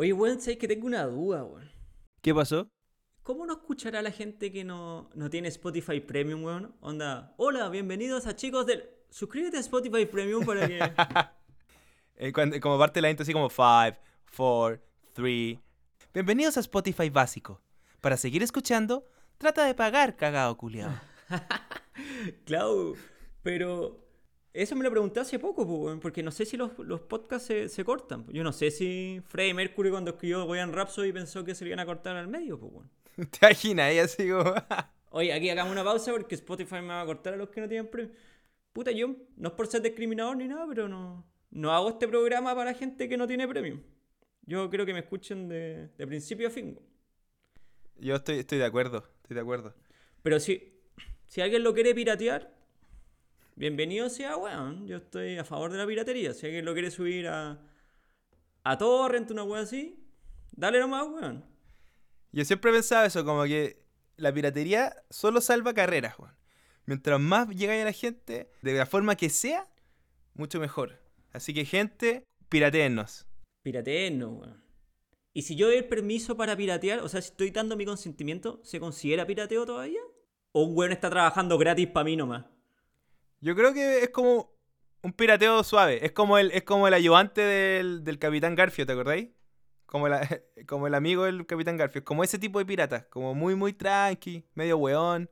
Oye, weón, sabes que tengo una duda, weón. ¿Qué pasó? ¿Cómo no escuchará la gente que no, no tiene Spotify Premium, weón? Onda, hola, bienvenidos a chicos del... Suscríbete a Spotify Premium para que... Eh, cuando- como parte de la intro así como 5, 4, 3. Bienvenidos a Spotify básico. Para seguir escuchando, trata de pagar, cagado culiao. Claro, pero eso me lo pregunté hace poco, po, weón, porque no sé si los, los podcasts se, se cortan. Yo no sé si Freddie Mercury cuando escribió Boyan Rhapsody pensó que se lo iban a cortar al medio, pues. ¿Te imaginas? Ella como... Oye, aquí hagamos una pausa porque Spotify me va a cortar a los que no tienen premio. Puta, yo no es por ser discriminador ni nada, pero no, no hago este programa para gente que no tiene premio. Yo creo que me escuchen de, de principio a fin. Yo estoy, estoy de acuerdo, estoy de acuerdo. Pero si, si alguien lo quiere piratear, bienvenido sea, weón. Yo estoy a favor de la piratería. Si alguien lo quiere subir a, a Torrent, una weón así, dale nomás, weón. Yo siempre he pensado eso, como que la piratería solo salva carreras, Juan. Mientras más llegáis a la gente, de la forma que sea, mucho mejor. Así que, gente, pirateennos. Pirateen, weón. Y si yo doy el permiso para piratear, o sea, si estoy dando mi consentimiento, ¿se considera pirateo todavía? ¿O un weón está trabajando gratis para mí nomás? Yo creo que es como un pirateo suave. Es como el, es como el ayudante del, del Capitán Garfio, ¿te acordáis? Como, la- como el amigo del Capitán Garfio. Como ese tipo de piratas. Como muy, muy tranqui, medio weón.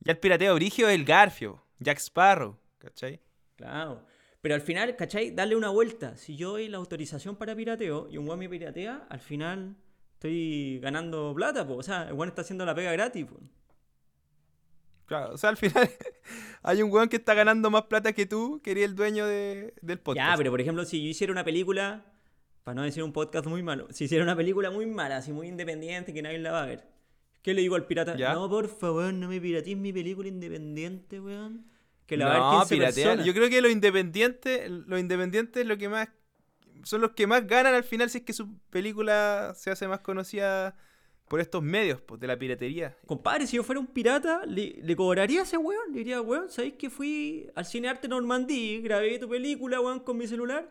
Ya el pirateo brigio es el Garfio. Jack Sparrow, ¿cachai? Claro. Pero al final, ¿cachai? Darle una vuelta. Si yo doy la autorización para pirateo y un weón me piratea, al final estoy ganando plata, po. O sea, el weón está haciendo la pega gratis, po. Claro, o sea, al final hay un weón que está ganando más plata que tú, que eres el dueño de- del podcast. Ya, pero por ejemplo, si yo hiciera una película, para no decir un podcast muy malo, si hiciera una película muy mala, así muy independiente, que nadie la va a ver, ¿qué le digo al pirata? Ya. No, por favor, no me piratees mi película independiente, weón. Que la va a ver no, 15 piratear. personas. Yo creo que los independientes, los independientes lo que más son los que más ganan al final si es que su película se hace más conocida por estos medios, pues, de la piratería. Compadre, si yo fuera un pirata, le, le cobraría a ese weón. Le diría, weón, ¿sabéis que fui al Cine Arte Normandí? Grabé tu película, weón, con mi celular.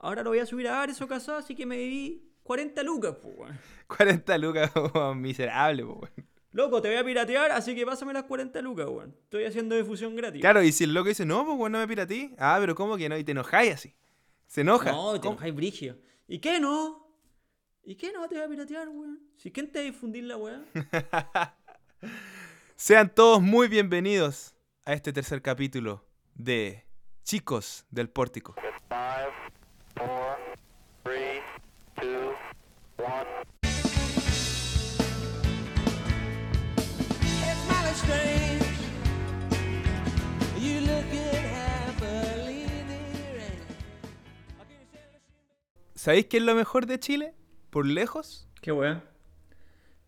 Ahora lo voy a subir a Ares o Casado, así que me di 40 lucas, pues, weón. 40 lucas, como miserable, pues, weón. Loco, te voy a piratear, así que pásame las 40 lucas, weón. Estoy haciendo difusión gratis. Claro, y si el loco dice, no, pues, weón, no me pirateé. Ah, pero ¿cómo que no? Y te enojáis así. Se enoja. No, te ¿Cómo? enojáis brigio. ¿Y qué no? ¿Y qué no te voy a piratear, weón? Si quién te va a difundir la weá. Sean todos muy bienvenidos a este tercer capítulo de Chicos del Pórtico. Five, four, three, two, ¿Sabéis qué es lo mejor de Chile? Por lejos, ¿Qué weá?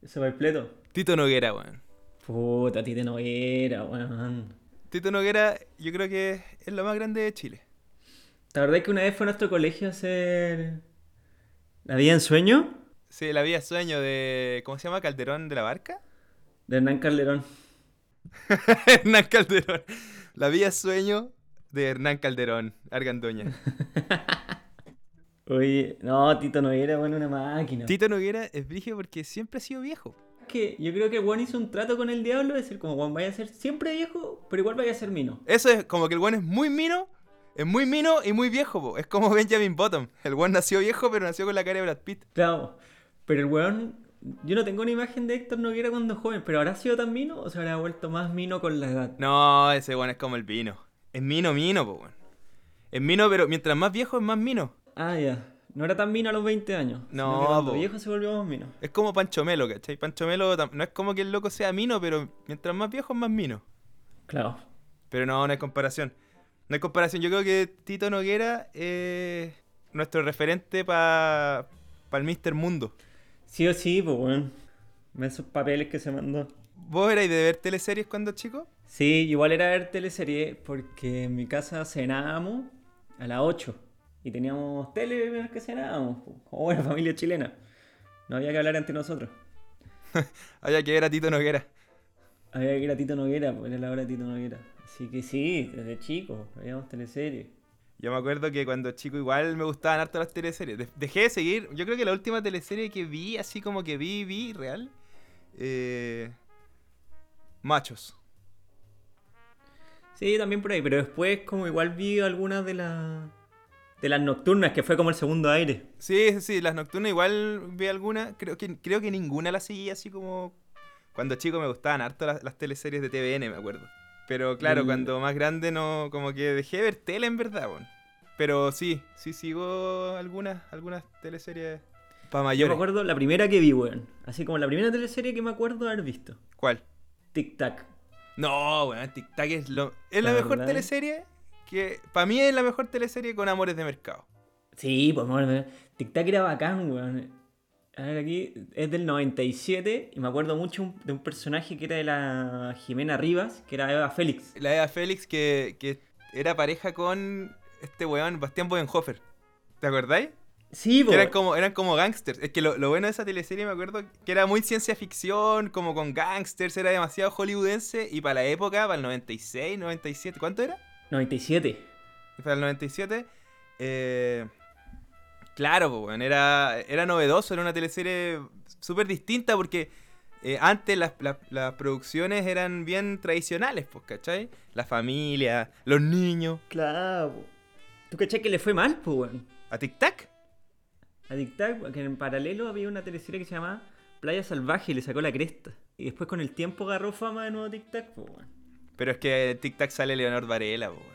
Ese va el pleto. Tito Noguera, weón. Puta, a ti te no era, weón. Tito Noguera, yo creo que es lo más grande de Chile. ¿Te acordás que una vez fue a nuestro colegio a hacer la vida en sueño? Sí, la vida sueño de. ¿Cómo se llama? Calderón de la Barca. De Hernán Calderón. Hernán Calderón. La vida sueño de Hernán Calderón, Argandoña. Oye, no, Tito no era, bueno, una máquina. Tito Noguera es brigio porque siempre ha sido viejo. que yo creo que Juan hizo un trato con el diablo, es decir, como Juan vaya a ser siempre viejo, pero igual vaya a ser mino. Eso es como que el weón es muy mino, es muy mino y muy viejo, po. Es como Benjamin Bottom. El weón nació viejo, pero nació con la cara de Brad Pitt. Claro, pero el weón, yo no tengo una imagen de Héctor Noguera cuando joven, pero ¿habrá sido tan mino o se habrá vuelto más mino con la edad? No, ese weón es como el vino. Es mino, mino, po, weón. Es mino, pero mientras más viejo es más mino. Ah, ya. No era tan mino a los 20 años. No, cuando viejo se volvió más mino. Es como Pancho Melo, ¿cachai? Pancho Melo no es como que el loco sea mino, pero mientras más viejo es más mino. Claro. Pero no, no hay comparación. No hay comparación. Yo creo que Tito Noguera es nuestro referente para el Mister Mundo. Sí o sí, pues weón. Esos papeles que se mandó. ¿Vos erais de ver teleseries cuando chico? Sí, igual era ver teleserie porque en mi casa cenábamos a las 8 y teníamos tele mientras que cenábamos, como buena familia chilena. No había que hablar entre nosotros. Había que ver a Tito Noguera. Había que ir a Tito Noguera, pues era la hora de Tito Noguera. Así que sí, desde chico, veíamos teleseries. Yo me acuerdo que cuando chico igual me gustaban harto las teleseries. De- dejé de seguir. Yo creo que la última teleserie que vi, así como que vi, vi, real. eh, Machos. Sí, también por ahí, pero después como igual vi algunas de las de las nocturnas, que fue como el segundo aire. Sí, sí, sí, las nocturnas igual vi alguna. Creo que, creo que ninguna la seguí así como. Cuando chico me gustaban harto las, las teleseries de TVN, me acuerdo. Pero claro, Del- cuando más grande no. Como que dejé de ver tele en verdad, weón. Pero sí, sí sigo algunas, algunas teleseries para Yo me mayores. acuerdo la primera que vi, weón. Así como la primera teleserie que me acuerdo haber visto. ¿Cuál? Tic Tac. No, weón, Tic Tac es, lo, es la ¿La mejor verdad? teleserie que. Para mí es la mejor teleserie con amores de mercado. Sí, pues bueno, Tic Tac era bacán, weón. A ver, aquí es del 97 y me acuerdo mucho de un personaje que era de la Jimena Rivas, que era Eva Félix. La Eva Félix que, que era pareja con este weón, Bastián Bodenhofer. ¿Te acordáis? Sí, Que pues. eran como, eran como gangsters. Es que lo, lo bueno de esa teleserie me acuerdo que era muy ciencia ficción, como con gangsters, era demasiado hollywoodense. Y para la época, para el 96, 97, ¿cuánto era? 97. Para el 97, eh, claro, pues, weón, era, era novedoso, era una teleserie súper distinta porque eh, antes las, las- las producciones eran bien tradicionales, pues, ¿cachai? La familia, los niños. Claro. ¿Tú caché que le fue mal, pues, weón? ¿A Tic Tac? A Tic Tac, que en paralelo había una teleserie que se llamaba Playa Salvaje y le sacó la cresta. Y después con el tiempo agarró fama de nuevo Tic Tac, pues, weón. Pero es que en Tic Tac sale Leonor Varela, weón.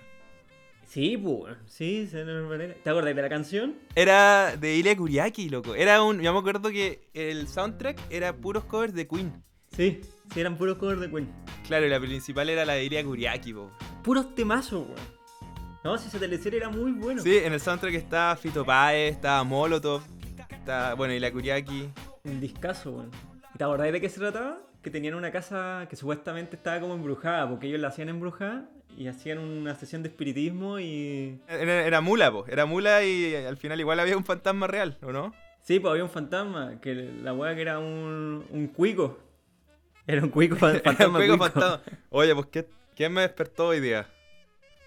Sí, pues, weón. Sí, se lo- ¿te acordás de la canción? Era de Ilya Kuriaki, loco. Era un. Yo me acuerdo que el soundtrack era puros covers de Queen. Sí, sí, eran puros covers de Queen. Claro, y la principal era la de Ilya Kuriaki, po. Puros temazos, weón. No, si esa teleserie era muy buena. Sí, en el soundtrack estaba Fito Páez, estaba Molotov, estaba, bueno, Ilya Kuriaki. Un discazo, weón. ¿Y ¿Te acordás de qué se trataba? Que tenían una casa que supuestamente estaba como embrujada, porque ellos la hacían embrujada y hacían una sesión de espiritismo y... Era, era mula, po. Era mula y al final igual había un fantasma real, ¿o no? Sí, pues había un fantasma, que la weá que era un, un cuico. Era un cuico fa- Era un fantasma. juego cuico. fantasma. Oye, pues, ¿qué, ¿quién me despertó hoy día?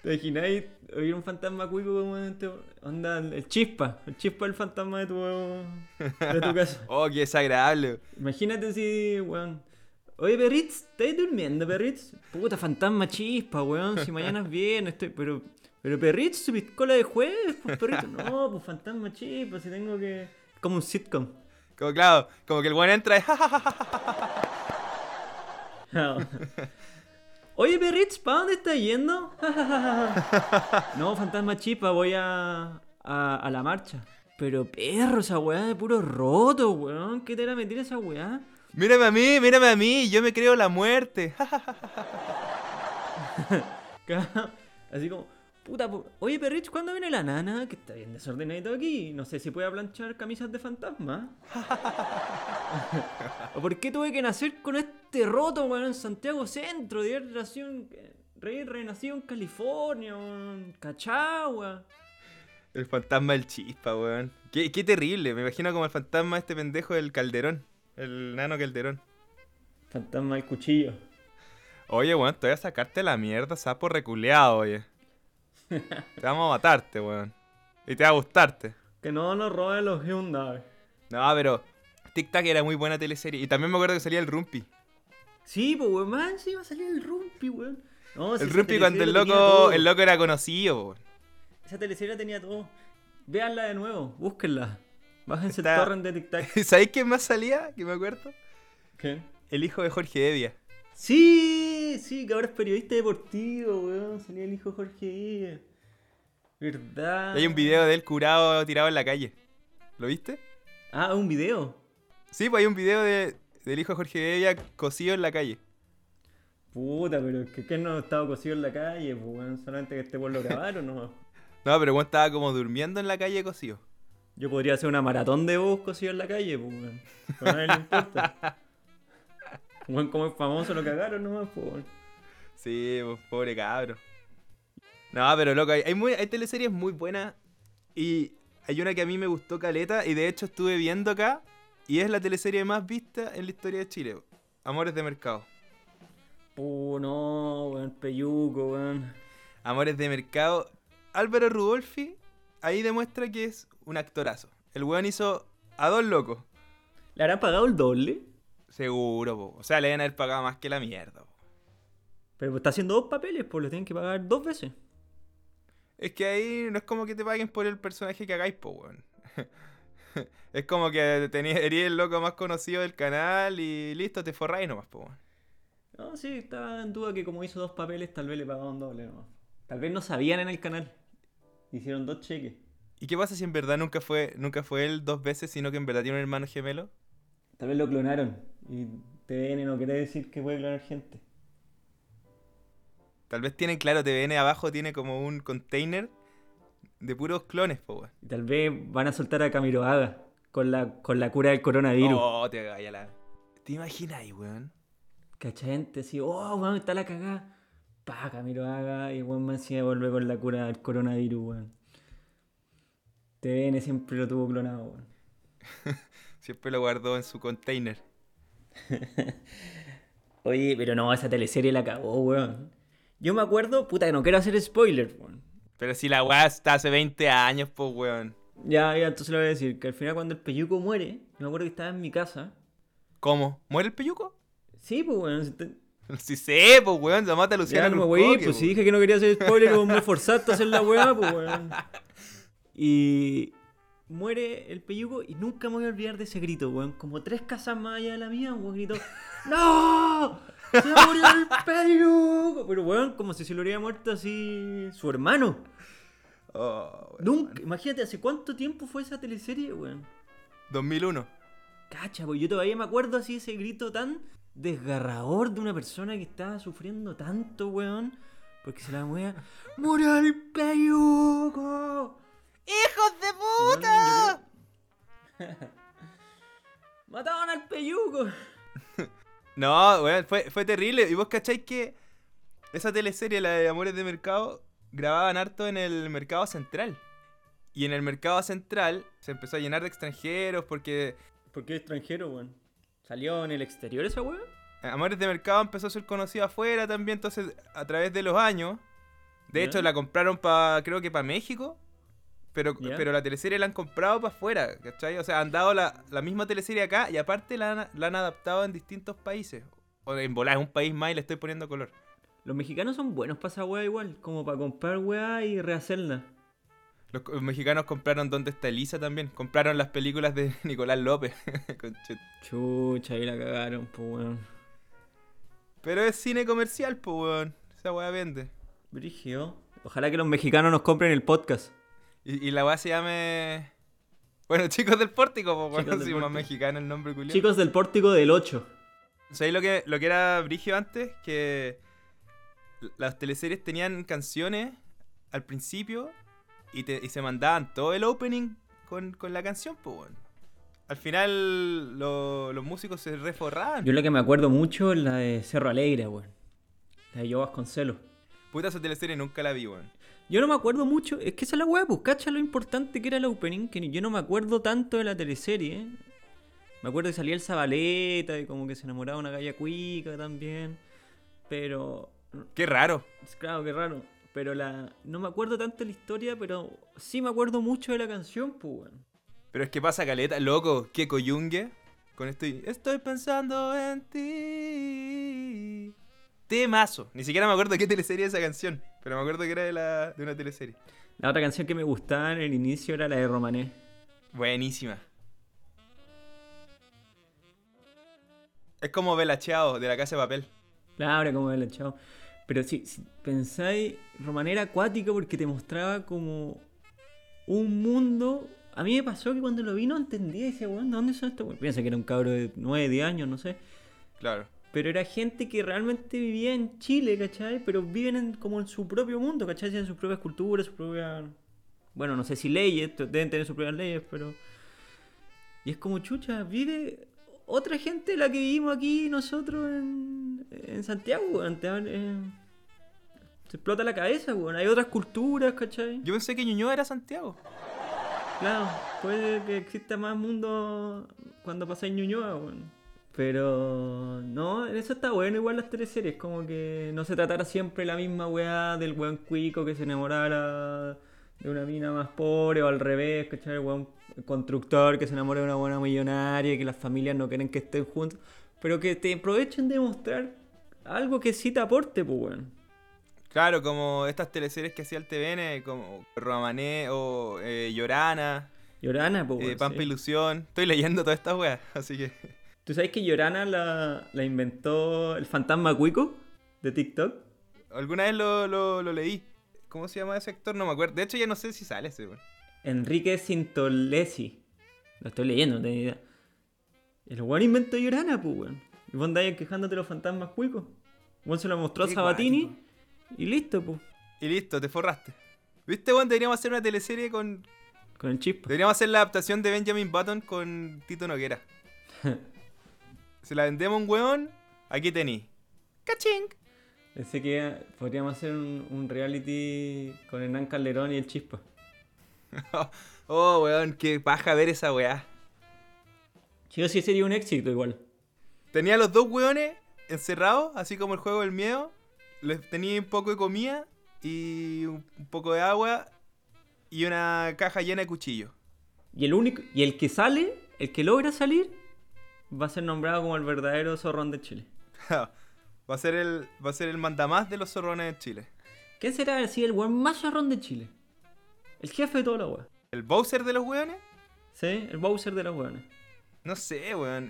¿Te imagináis? Había un fantasma cuico como este- Onda, el chispa. El chispa el fantasma de tu, de tu casa. Oh, qué desagradable. Imagínate si, weón. Oye, Perritz, ¿estás durmiendo, Perritz? Puta, fantasma chispa, weón. Si mañana es viernes, estoy. Pero, pero Perritz, su piscola de jueves, pues Perritz. No, pues fantasma chispa, si tengo que. Como un sitcom. Como, claro, como que el buen entra y... No. Oye, Perritz, ¿para dónde estás yendo? no, fantasma chispa, voy a, a, a la marcha. Pero perro, esa weá de puro roto, weón. ¿Qué te la metí esa weá? Mírame a mí, mírame a mí, yo me creo la muerte. Así como, puta, po- oye Perrich, ¿cuándo viene la nana? Que está bien desordenadito aquí. No sé si puede planchar camisas de fantasma. ¿O por qué tuve que nacer con este roto, weón, en Santiago Centro? De haber nacido en- re- renacido en California, weón. Cachagua. El fantasma del chispa, weón. Qué, qué terrible, me imagino como el fantasma de este pendejo del calderón. El nano calderón. Fantasma del cuchillo. Oye, weón, te voy a sacarte la mierda, sapo reculeado, oye. Te vamos a matarte, weón. Y te va a gustarte. Que no nos roben los Hyundai. No, pero Tic Tac era muy buena teleserie. Y también me acuerdo que salía el Rumpi. Sí, pues, weón, man, sí va a salir el Rumpi, weón. No, El Rumpi cuando el loco, el loco era conocido, weón. Esa teleserie tenía todo. Véanla de nuevo, búsquenla. Bájense el torrent de Tic Tac. ¿Y sabéis quién más salía? Que me acuerdo. ¿Qué? El hijo de Jorge Evia. Sí, sí, que ahora es periodista deportivo, weón. Salía el hijo de Jorge Ibe. ¿Verdad? Hay un video de él curado tirado en la calle. ¿Lo viste? Ah, un video. Sí, pues hay un video de, del hijo de Jorge Evia cosido en la calle. Puta, pero es que, que no estaba cosido en la calle, pues, weón. Solamente que este weón lo grabaron, ¿no? No, pero weón estaba como durmiendo en la calle cosido. Yo podría hacer una maratón de vos cosido en la calle, pues, weón. Pero a nadie le importa. Weón, como es famoso lo cagaron nomás, pues, weón. Sí, pues, pobre cabro. No, pero loco, hay, hay, muy, hay teleseries muy buenas. Y hay una que a mí me gustó caleta. Y de hecho estuve viendo acá. Y es la teleserie más vista en la historia de Chile. Amores de Mercado. Uh, no, weón, peyuco, weón. Amores de Mercado. Álvaro Rudolfi ahí demuestra que es un actorazo. El weón hizo a dos locos. ¿Le habrán pagado el doble? Seguro, po. O sea, le deben haber pagado más que la mierda, po. Pero está haciendo dos papeles, pues lo tienen que pagar dos veces. Es que ahí no es como que te paguen por el personaje que hagáis, po, weón. es como que tenías, eres el loco más conocido del canal y listo, te forráis nomás, po, weón. No, sí, estaba en duda que como hizo dos papeles, tal vez le pagaban doble nomás. Tal vez no sabían en el canal. Hicieron dos cheques. ¿Y qué pasa si en verdad nunca fue, nunca fue él dos veces, sino que en verdad tiene un hermano gemelo? Tal vez lo clonaron. Y TVN no quiere decir que puede clonar gente. Tal vez tienen, claro, TVN abajo tiene como un container de puros clones, po, weón. Y tal vez van a soltar a Camiroaga con la, con la cura del coronavirus. Oh, te vaya la. ¿Te imaginas ahí, weón? ¿Cachai? Gente así, oh, weón, está la cagada. Pa, Camiroaga. Y weón más encima vuelve con la cura del coronavirus, weón. TVN siempre lo tuvo clonado, weón. Siempre lo guardó en su container. Oye, pero no, esa teleserie la cagó, weón. Yo me acuerdo, puta, que no quiero hacer spoiler, weón. Pero si la weá está hace 20 años, pues, weón. Ya, ya, entonces le voy a decir que al final cuando el peyuco muere, yo me acuerdo que estaba en mi casa. ¿Cómo? ¿Muere el peyuco? Sí, pues, weón. si sé, pues, weón. Se mata a Ya, Luciana no Cruzcoque, voy, pues si dije que no quería hacer spoiler, como me forzaste a hacer la weá, pues weón. Y muere el peyuco y nunca me voy a olvidar de ese grito, weón. Como tres casas más allá de la mía, un weón gritó, ¡No! ¡Se murió el peyuco! Pero weón, como si se lo hubiera muerto así su hermano. Oh, weón. Nunca, imagínate, ¿hace cuánto tiempo fue esa teleserie, weón? 2001. Cacha, pues yo todavía me acuerdo así ese grito tan desgarrador de una persona que estaba sufriendo tanto, weón. Porque se la wea. ¡Murió el peyuco! ¡Hijos de Weón, yo creo- ¡Mataban al peyuco! No, weón, fue, fue terrible. ¿Y vos cacháis que esa teleserie, la de Amores de Mercado, grababan harto en el mercado central? Y en el mercado central se empezó a llenar de extranjeros porque ¿Por qué extranjero, weón? ¿Salió en el exterior esa weá? Amores de Mercado empezó a ser conocido afuera también, entonces a través de los años. De hecho, la compraron para, creo que para México. Pero, pero la teleserie la han comprado para afuera, ¿cachai? O sea, han dado la, la misma teleserie acá y aparte la han, la han adaptado en distintos países. O en volar, es un país más y le estoy poniendo color. Los mexicanos son buenos para esa weá igual, como para comprar weá y rehacerla. Los, mexicanos compraron ¿Dónde está Elisa también? Compraron las películas de Nicolás López. Chucha, ahí la cagaron, pues weón. pero es cine comercial, pues, weón. Esa weá vende. Brigio. Ojalá que los mexicanos nos compren el podcast. Y, y la weá se llame... Bueno, chicos del pórtico, pues, del si más mexicano el nombre culiao. Chicos del pórtico del 8. ¿Sabéis lo que, lo que era Brigio antes? Que las teleseries tenían canciones al principio y, te- y se mandaban todo el opening con, con la canción, pues, weón. Al final lo- los músicos se reforraban. Yo la que me acuerdo mucho es la de Cerro Alegre, weón. La de Yo Vasconcelos. Puta, esa teleserie nunca la vi, weón. Yo no me acuerdo mucho, es que esa es la weá, pues cacha lo importante que era el opening, que yo no me acuerdo tanto de la teleserie. ¿eh? Me acuerdo que salía el Zabaleta y como que se enamoraba una galla cuica también. Pero, Qué raro. claro, qué raro. Pero la no me acuerdo tanto de la historia, pero sí me acuerdo mucho de la canción, pues. Pero es que pasa caleta, loco, que coyungue. Con estoy. Estoy pensando en ti. Temazo. Ni siquiera me acuerdo de qué teleserie es esa canción. Pero me acuerdo que era de, la, de una teleserie. La otra canción que me gustaba en el inicio era la de Romané. Buenísima. Es como Bella de la casa de papel. Claro, como el chao. Pero si, si pensáis, Romané era acuática porque te mostraba como un mundo. A mí me pasó que cuando lo vi no entendía y decía, weón, ¿de dónde son estos? weones?". Piensa que era un cabro de 9, 10 años, no sé. Claro. Pero era gente que realmente vivía en Chile, ¿cachai? Pero viven en- como en su propio mundo, ¿cachai? Tienen sus propias culturas, sus propias... Bueno, no sé si leyes, deben tener sus propias leyes, pero... Y es como, chucha, vive otra gente la que vivimos aquí nosotros en, en Santiago, weón. Te eh, se explota la cabeza, weón. Hay otras culturas, ¿cachai? Yo pensé que Ñuñoa era Santiago. Claro, puede que exista más mundo cuando pasáis Ñuñoa, weón. Pero no, eso está bueno igual las teleseries, como que no se tratara siempre la misma weá del weón cuico que se enamorara de una mina más pobre o al revés, ¿cachai? El weón constructor que se enamora de una buena millonaria y que las familias no quieren que estén juntos, pero que te aprovechen de mostrar algo que sí te aporte, pues weón. Claro, como estas teleseries que hacía el TVN, como Romané o eh, Llorana, Llorana, pues eh. Pampa sí. Ilusión. Estoy leyendo todas estas weas, así que. ¿Tú sabes que Llorana la, la inventó el fantasma cuico de TikTok? Alguna vez lo, lo, lo leí. ¿Cómo se llama ese actor? No me acuerdo. De hecho, ya no sé si sale ese, weón. Enrique Sintolesi. Lo estoy leyendo, no tengo idea. El weón inventó Llorana, pues weón. Y vos andáis quejándote de los fantasmas cuicos. Weón se lo mostró a Qué Sabatini y listo, pues. Y listo, te forraste. ¿Viste, weón? Deberíamos hacer una teleserie con. Con el chispa. Deberíamos hacer la adaptación de Benjamin Button con Tito Noguera. Se la vendemos un weón, aquí tení. ¡Caching! Pensé que podríamos hacer un, un reality con Hernán Calderón y el chispa. oh, weón, qué paja ver esa weá. Chico, sí sería un éxito igual. Tenía los dos weones encerrados, así como el juego del miedo. Les tenía un poco de comida y un un poco de agua y una caja llena de cuchillos. Y el único. Y el que sale, el que logra salir, va a ser nombrado como el verdadero zorrón de Chile. va a ser el va a ser el mandamás de los zorrones de Chile. ¿Quién será así el weón más zorrón de Chile? El jefe de toda la weá. ¿El Bowser de los weones? ¿Sí? El Bowser de los weones. No sé, weón.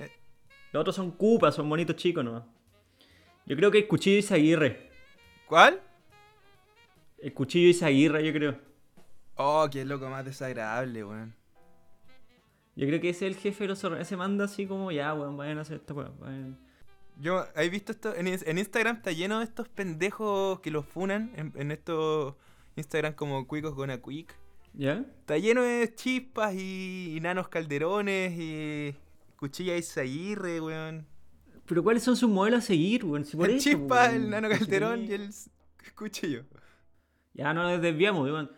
Los otros son cupas, son bonitos chicos nomás. Yo creo que el cuchillo Isaguirre. ¿Cuál? El cuchillo Isaguirre, yo creo. Oh, qué loco más desagradable, weón. Yo creo que ese es el jefe de los zorrones. Ese manda así como, ya, weón, vayan a hacer esta vayan". Yo, ¿has visto esto? En, en Instagram está lleno de estos pendejos que los funan en, en estos Instagram como cuicos con a quick. ¿Ya? Está lleno de chispas y, y nanos calderones y cuchillas Isaguirre, weón. Pero ¿cuáles son sus modelos a seguir, weón? Si por El eso, chispa, weón. el nano calderón tenía- y el cuchillo. Ya no nos desviamos, weón.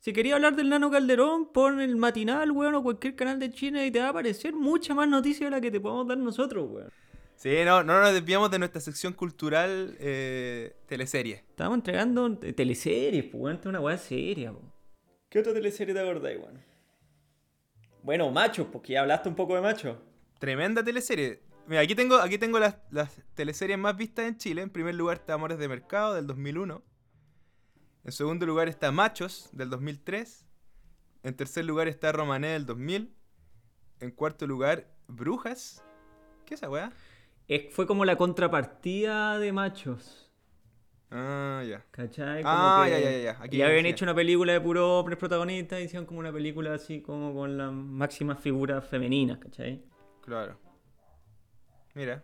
Si quería hablar del Nano Calderón, pon el matinal, weón, o cualquier canal de China y te va a aparecer mucha más noticia de la que te podemos dar nosotros, weón. Sí, no, no nos desviamos de nuestra sección cultural eh, teleserie. Estábamos entregando te- teleseries, pues, weón. Esta es una weá seria, po. ¿Qué otra teleserie te acordáis, weón? Bueno, machos, porque ya hablaste un poco de machos. Tremenda teleserie. Mira, aquí tengo, aquí tengo las, las teleseries más vistas en Chile. En primer lugar está Amores de Mercado del 2001. En segundo lugar está Machos del 2003. En tercer lugar está Romané del 2000. En cuarto lugar, Brujas. ¿Qué es esa weá? Es- fue como la contrapartida de machos. Ah, ya. ¿Cachai? Como Ah, ya, ya, ya. Aquí ya habían hecho una película de puro protagonistas y hicieron como una película así como con las máximas figuras femeninas, ¿cachai? Claro. Mira.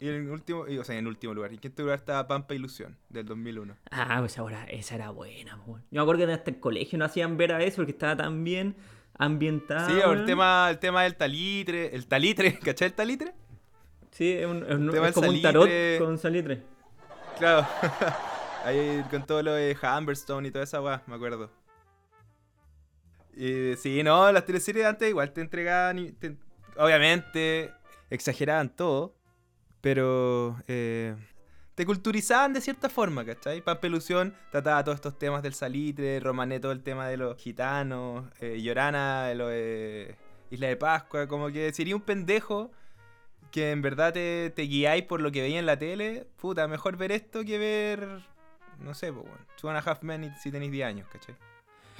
Y en último, y, o sea, en último lugar. En quinto lugar está Pampa Ilusión del 2001. Ah, pues ahora esa era buena, po, weón. Yo me acuerdo que hasta el colegio no hacían ver a eso porque estaba tan bien ambientado. sí, el tema, el tema del talitre. El talitre, ¿cachai el talitre? Sí, es, un- es un- tema es como un tarot salitre. con salitre. Claro. Ahí con todo lo de Humberstone y toda esa weá, me acuerdo. Y, sí, no, las teleseries de antes igual te entregaban. y te- obviamente, exageraban todo. Pero eh, te culturizaban de cierta forma, ¿cachai? Pampelusión trataba todos estos temas del salitre, Romané todo el tema de los gitanos, eh, Llorana, lo de Isla de Pascua, como que sería un pendejo que en verdad te, te guiáis por lo que veía en la tele, puta, mejor ver esto que ver, no sé, pues, bueno, Two and a Half Men si tenéis 10 años, ¿cachai?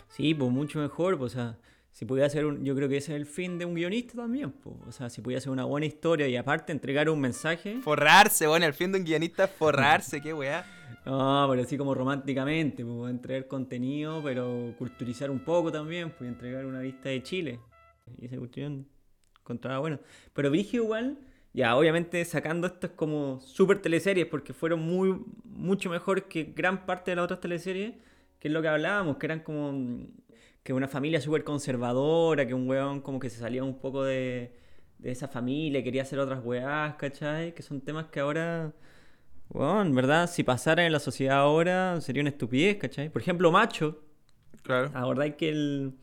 Sí, pues mucho mejor, pues, o sea, si pudiera hacer un, yo creo que ese es el fin de un guionista también, pues, o sea, si pudiera hacer una buena historia y aparte entregar un mensaje, Forrarse, bueno, el fin de un guionista es forrarse, qué weá. no, pero así como románticamente, pues, entregar contenido, pero culturizar un poco también, pues, entregar una vista de Chile, y esa cuestión encontraba bueno, pero Brigio igual, ya, obviamente sacando estas como super teleseries, porque fueron muy, mucho mejor que gran parte de las otras teleseries, que es lo que hablábamos, que eran como que una familia súper conservadora, que un weón como que se salía un poco de, de esa familia, y quería hacer otras weás, ¿cachai? Que son temas que ahora, weón, ¿verdad? Si pasaran en la sociedad ahora, sería una estupidez, ¿cachai? Por ejemplo, Macho, Claro. ¿acordáis que el,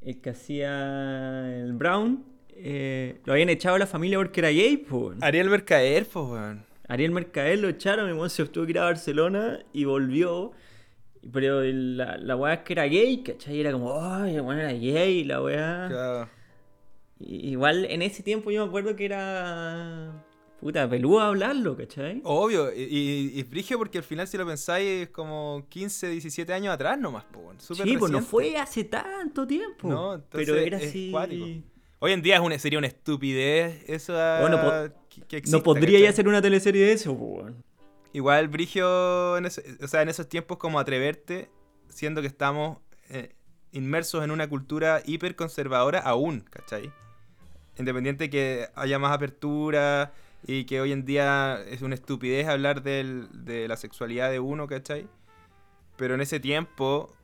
el que hacía el Brown eh, lo habían echado a la familia porque era gay, pues. Ariel Mercader, pues, weón. Ariel Mercader lo echaron, weón se tuvo que ir a Barcelona y volvió. Pero la, la weá es que era gay, ¿cachai? Era como, ay, el era gay, la weá. Claro. Igual en ese tiempo yo me acuerdo que era. Puta, peludo hablarlo, ¿cachai? Obvio, y, y, porque al final si lo pensáis es como 15, 17 años atrás nomás, po. Súper sí, pues no fue hace tanto tiempo. No, entonces pero era es así. cuático. Hoy en día es una, sería una estupidez eso Bueno, que, que exista, no podría ¿cachai? ya hacer una teleserie de eso. Igual Brigio, en o sea, en esos tiempos como atreverte, siendo que estamos eh, inmersos en una cultura hiper conservadora aún, ¿cachai? Independiente que haya más apertura y que hoy en día es una estupidez hablar del- de la sexualidad de uno, ¿cachai? Pero en ese tiempo,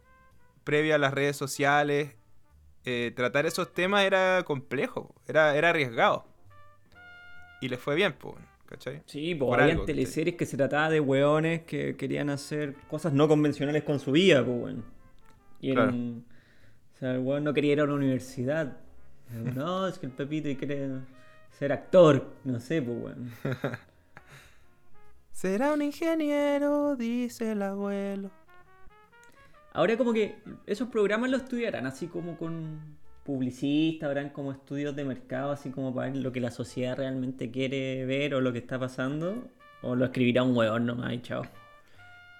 previo a las redes sociales, eh, tratar esos temas era complejo, era, era arriesgado. Y les fue bien, pues, ¿cachai? Sí, pues Por había algo, ¿cachai? teleseries que se trataba de weones que querían hacer cosas no convencionales con su vida, pues, weón. Y Claro. eran- O sea, el weón no quería ir a la universidad. No, es que el Pepito quiere ser actor, no sé, pues, weón. Será un ingeniero, dice el abuelo. Ahora como que esos programas los estudiarán así como con publicistas, habrán como estudios de mercado, así como para ver lo que la sociedad realmente quiere ver o lo que está pasando, o lo escribirá un weón nomás y chao.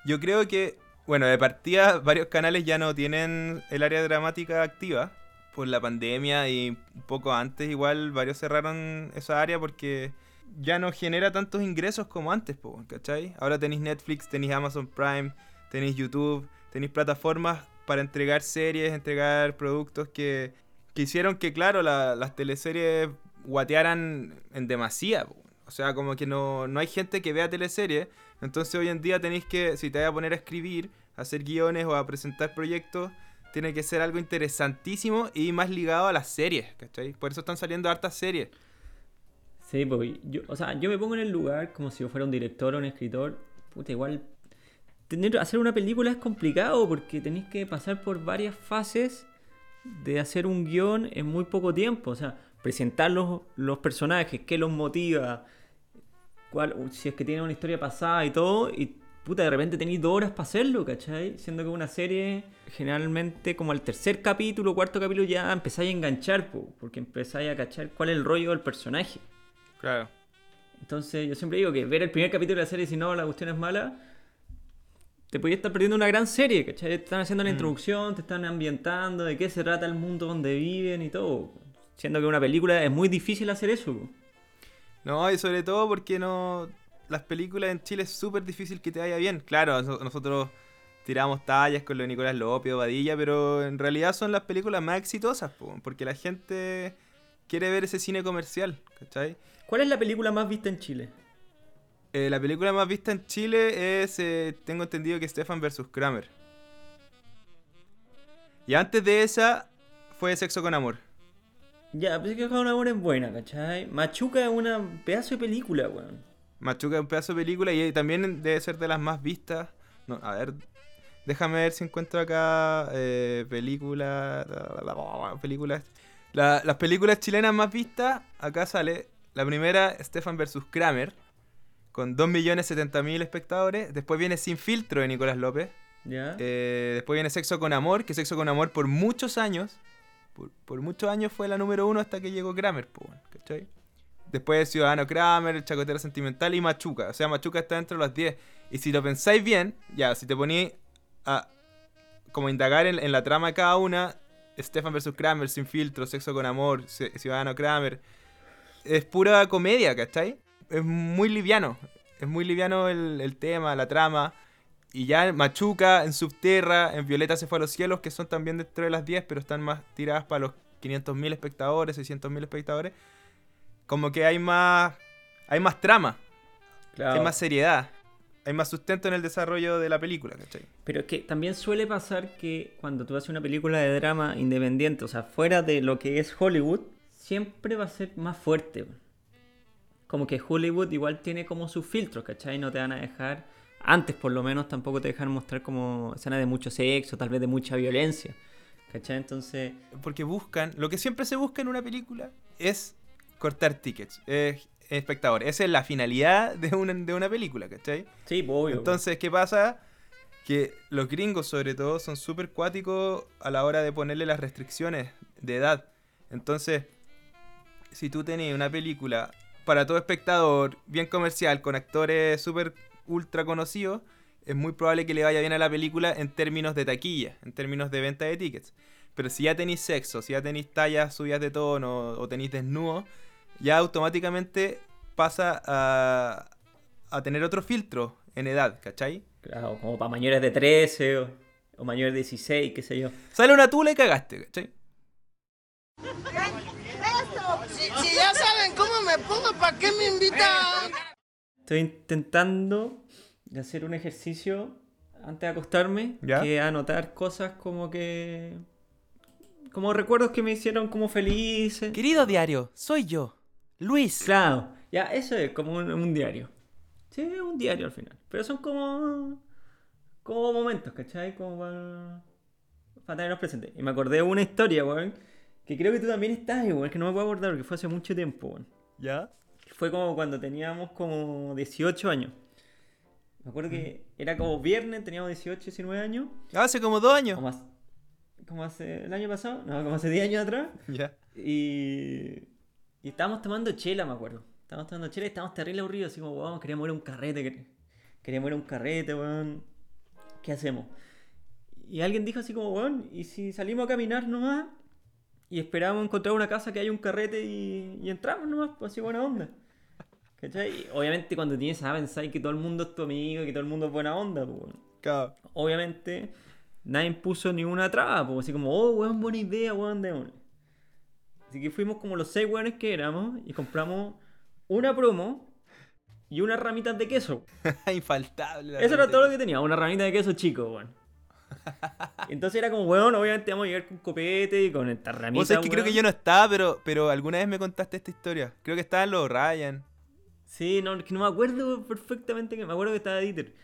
Yo creo que, bueno, de partida varios canales ya no tienen el área dramática activa por la pandemia y un poco antes igual varios cerraron esa área porque ya no genera tantos ingresos como antes, ¿cachai? Ahora tenéis Netflix, tenéis Amazon Prime, tenéis YouTube, tenéis plataformas para entregar series, entregar productos que, que hicieron que, claro, la- las teleseries guatearan en demasía. O sea, como que no, no hay gente que vea teleseries. Entonces hoy en día tenéis que, si te vas a poner a escribir, a hacer guiones o a presentar proyectos, tiene que ser algo interesantísimo y más ligado a las series, ¿cachai? Por eso están saliendo hartas series. Sí, pues yo, o sea, yo me pongo en el lugar como si yo fuera un director o un escritor. Puta, igual tener, hacer una película es complicado porque tenéis que pasar por varias fases de hacer un guion en muy poco tiempo. O sea, presentar los, los personajes, qué los motiva, cuál, si es que tienen una historia pasada y todo. Y puta, de repente tenéis dos horas para hacerlo, ¿cachai? Siendo que una serie, generalmente, como al tercer capítulo, cuarto capítulo, ya empezáis a enganchar, po, porque empezáis a cachar cuál es el rollo del personaje. Claro. Entonces yo siempre digo que ver el primer capítulo de la serie si no la cuestión es mala, te podías estar perdiendo una gran serie, ¿cachai? Te están haciendo la introducción, te están ambientando, de qué se trata el mundo donde viven y todo. Siendo que una película es muy difícil hacer eso. No, y sobre todo porque no. Las películas en Chile es súper difícil que te vaya bien. Claro, nos- nosotros tiramos tallas con lo de Nicolás López o Badilla, pero en realidad son las películas más exitosas, po, porque la gente quiere ver ese cine comercial, ¿cachai? ¿Cuál es la película más vista en Chile? Eh, la película más vista en Chile es, eh, tengo entendido que Stefan vs. Kramer. Y antes de esa fue Sexo con Amor. Ya, pues es que una buena es buena, ¿cachai? Machuca es una pedazo de película, weón. Machuca es un pedazo de película y también debe ser de las más vistas. No, a ver, déjame ver si encuentro acá eh, películas. Películas. La- las películas chilenas más vistas, acá sale la primera, Stefan vs. Kramer, con 2.070.000 espectadores. Después viene Sin Filtro de Nicolás López. ¿Ya? Eh, después viene Sexo con Amor, que Sexo con Amor por muchos años, por, por muchos años fue la número uno hasta que llegó Kramer, po, ¿cachai? Después Ciudadano Kramer, El Chacotero Sentimental y Machuca. O sea, Machuca está dentro de las 10. Y si lo pensáis bien, ya, si te poní a como indagar en, en la trama de cada una, Stefan vs. Kramer, Sin Filtro, Sexo con Amor, Ciudadano Kramer, es pura comedia, ¿cachai? Es muy liviano. Es muy liviano el, el tema, la trama. Y ya en Machuca, en Subterra, en Violeta se fue a los cielos, que son también dentro de las 10, pero están más tiradas para los 500.000 espectadores, 600.000 espectadores. Como que hay más hay más trama, Claro. hay más seriedad, hay más sustento en el desarrollo de la película, ¿cachai? Pero es que también suele pasar que cuando tú haces una película de drama independiente, o sea, fuera de lo que es Hollywood, siempre va a ser más fuerte. Como que Hollywood igual tiene como sus filtros, ¿cachai? No te van a dejar, antes por lo menos tampoco te dejan mostrar como escenas de mucho sexo, tal vez de mucha violencia, ¿cachai? Entonces, Porque buscan, lo que siempre se busca en una película es cortar tickets, es espectador. Esa es la finalidad de una, de una película, ¿cachai? Sí, pues, obvio. Entonces, ¿qué pasa? Que los gringos, sobre todo, son súper cuáticos a la hora de ponerle las restricciones de edad. Entonces, si tú tenías una película para todo espectador, bien comercial, con actores súper ultra conocidos, es muy probable que le vaya bien a la película en términos de taquilla, en términos de venta de tickets. Pero si ya tenéis sexo, si ya tenéis tallas subidas de tono o tenéis desnudo, ya automáticamente pasa a, a tener otro filtro en edad, ¿cachai? Claro, como para mayores de 13 o, o mayores de 16, qué sé yo. Sale una tula y cagaste, ¿cachai? Pongo, ¿para qué me invitan? Estoy intentando de hacer un ejercicio antes de acostarme, ¿Ya? que anotar cosas como que... Como recuerdos que me hicieron como felices. Querido diario, soy yo, Luis. Claro, ya, eso es como un, un diario. Sí, un diario al final. Pero son como. como momentos, ¿cachai? Como para. para tenerlos presentes. Y me acordé de una historia, weón. Que creo que tú también estás, weón. Es que no me puedo acordar porque fue hace mucho tiempo, weón. ¿Ya? Fue como cuando teníamos como 18 años. Me acuerdo que era como viernes, teníamos 18, 19 años. Hace como dos años. Como hace, como hace el año pasado, no, como hace 10 años atrás. Ya. Y, y estábamos tomando chela, me acuerdo. Estábamos tomando chela y estábamos terrible aburridos, así como, weón, queríamos ir a un carrete, quer- queríamos ir a un carrete, weón. ¿Qué hacemos? Y alguien dijo así como, weón, ¿y si salimos a caminar nomás? Y esperamos encontrar una casa que haya un carrete y, y entramos nomás, pues así buena onda. ¿Cachai? Obviamente cuando tienes a pensar que todo el mundo es tu amigo, que todo el mundo es buena onda, pues, Claro. obviamente nadie puso ninguna traba, pues así como, oh, weón, buena idea, weón, démosle. Así que fuimos como los seis weones que éramos y compramos una promo y unas ramitas de queso. Infaltable. Eso era todo lo que tenía, una ramita de queso chico, weón. Entonces era como, weón, obviamente vamos a llegar con copete y con esta ramita. Vos sabés que creo que yo no estaba, pero, pero alguna vez me contaste esta historia. Creo que estaban los Ryan. Sí, no, es que no me acuerdo perfectamente, que me acuerdo que estaba Dieter.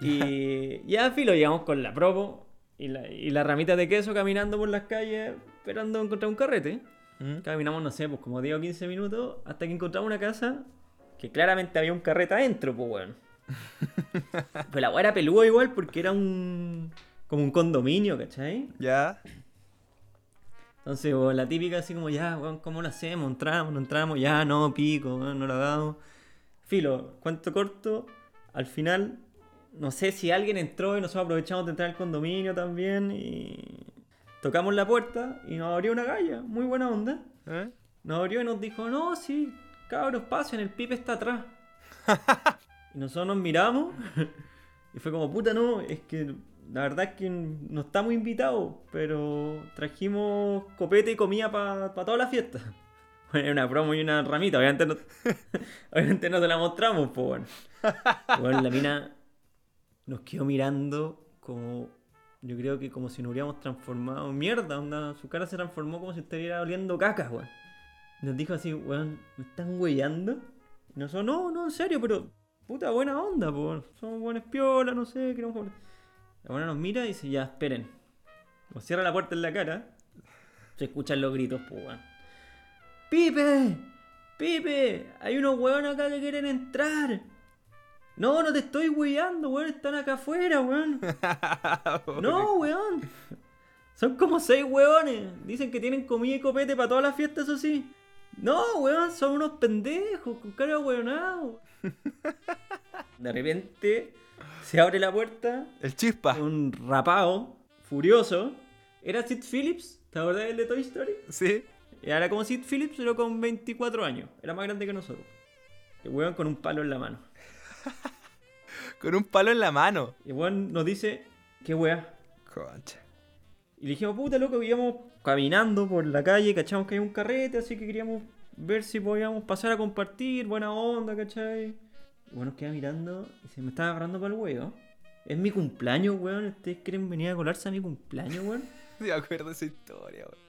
Y ya, filo, llegamos con la promo y la, y la ramita de queso caminando por las calles esperando encontrar un carrete. ¿Mm? Caminamos, no sé, pues como 10 o 15 minutos hasta que encontramos una casa que claramente había un carrete adentro, pues weón. Pero la weá era peluda igual porque era un. como un condominio, ¿cachai? Ya. Entonces, weón, la típica así como, ya, weón, ¿cómo lo hacemos? ¿Entramos? ¿No entramos? Ya, no, pico, no lo hagamos. Filo, cuento corto, al final, no sé si alguien entró y nosotros aprovechamos de entrar al condominio también y tocamos la puerta y nos abrió una galla, muy buena onda. ¿Eh? Nos abrió y nos dijo, no, sí, cabros, pasen, el pipe está atrás. nosotros nos miramos y fue como, puta, no, es que la verdad es que no estamos invitados, pero trajimos copete y comida para toda la fiesta. Bueno, una promo y una ramita, obviamente no, obviamente no te la mostramos, pues bueno. Bueno, la mina nos quedó mirando como, yo creo que como si nos hubiéramos transformado en mierda, onda, su cara se transformó como si estuviera oliendo caca, weón. Nos dijo así, weón, ¿me están huellando? Y nosotros, no, no, en serio, pero puta buena onda, pues. Somos buenos piola, no sé, queremos jugar. La buena nos mira y dice, ya, esperen. Nos cierra la puerta en la cara. Se escuchan los gritos, pues, weón. ¡Pipe! ¡Pipe! Hay unos weones acá que quieren entrar. No, no te estoy weyando, weón. Están acá afuera, weón. No, weón. Son como seis weones. Dicen que tienen comida y copete para todas las fiestas, eso sí. No, weón, son unos pendejos con cara weonado. De repente se abre la puerta, El chispa. un rapado, furioso. Era Sid Phillips, ¿te acordás del de Toy Story? Sí. Y Era como Sid Phillips, pero con 24 años. Era más grande que nosotros. El weón con un palo en la mano. Con un palo en la mano. Y el weón nos dice, ¿qué weá? Concha. Y le dijimos, puta loco, que íbamos caminando por la calle, cachamos que hay un carrete, así que queríamos ver si podíamos pasar a compartir, buena onda, ¿cachai? Y bueno, nos queda mirando y se me estaba agarrando para el huevo. Es mi cumpleaños, weón. ¿Ustedes quieren venir a colarse a mi cumpleaños, weón? Me acuerdo de esa historia, weón.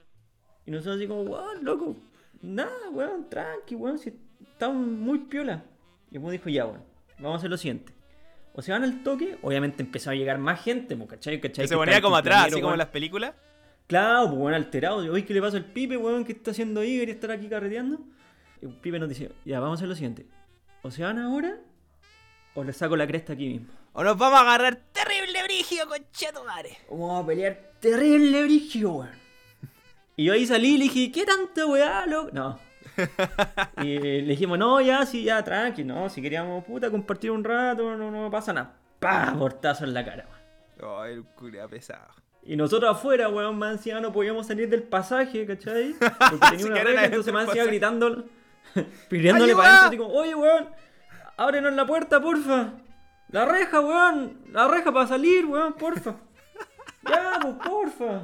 Y nosotros así como, weón, loco. Nada, weón, tranqui, weón. Si estamos muy piola. Y el dijo, ya, weón. Vamos a hacer lo siguiente. O se van al toque, obviamente empezó a llegar más gente, pues, ¿cachai? ¿cachai? Que se ponía como atrás, así como en las películas. Claro, pues weón, alterado. Oye, ¿qué le pasa al pipe, weón? ¿Qué está haciendo ahí? ¿Quería estar aquí carreteando? Y el pipe nos dice, ya, vamos a hacer lo siguiente. O se van ahora, o le saco la cresta aquí mismo. O nos vamos a agarrar terrible brígido, conchetumare. Vamos a pelear terrible brígido, weón. Y yo ahí salí y le dije, ¿qué tanta weá, loco? No. Y le dijimos, no, ya, sí, ya, tranqui, no, si queríamos, puta, compartir un rato, no, no pasa nada. ¡Pah! Portazo en la cara, weón. Ay, el culia pesado. Y nosotros afuera, weón, más encima no podíamos salir del pasaje, ¿cachai? Porque tenía una adentro entonces más encima gritando, pidiéndole para adentro, así como, oye, weón, ábrenos la puerta, porfa. La reja, weón, la reja para salir, weón, porfa. Ya, pues, porfa.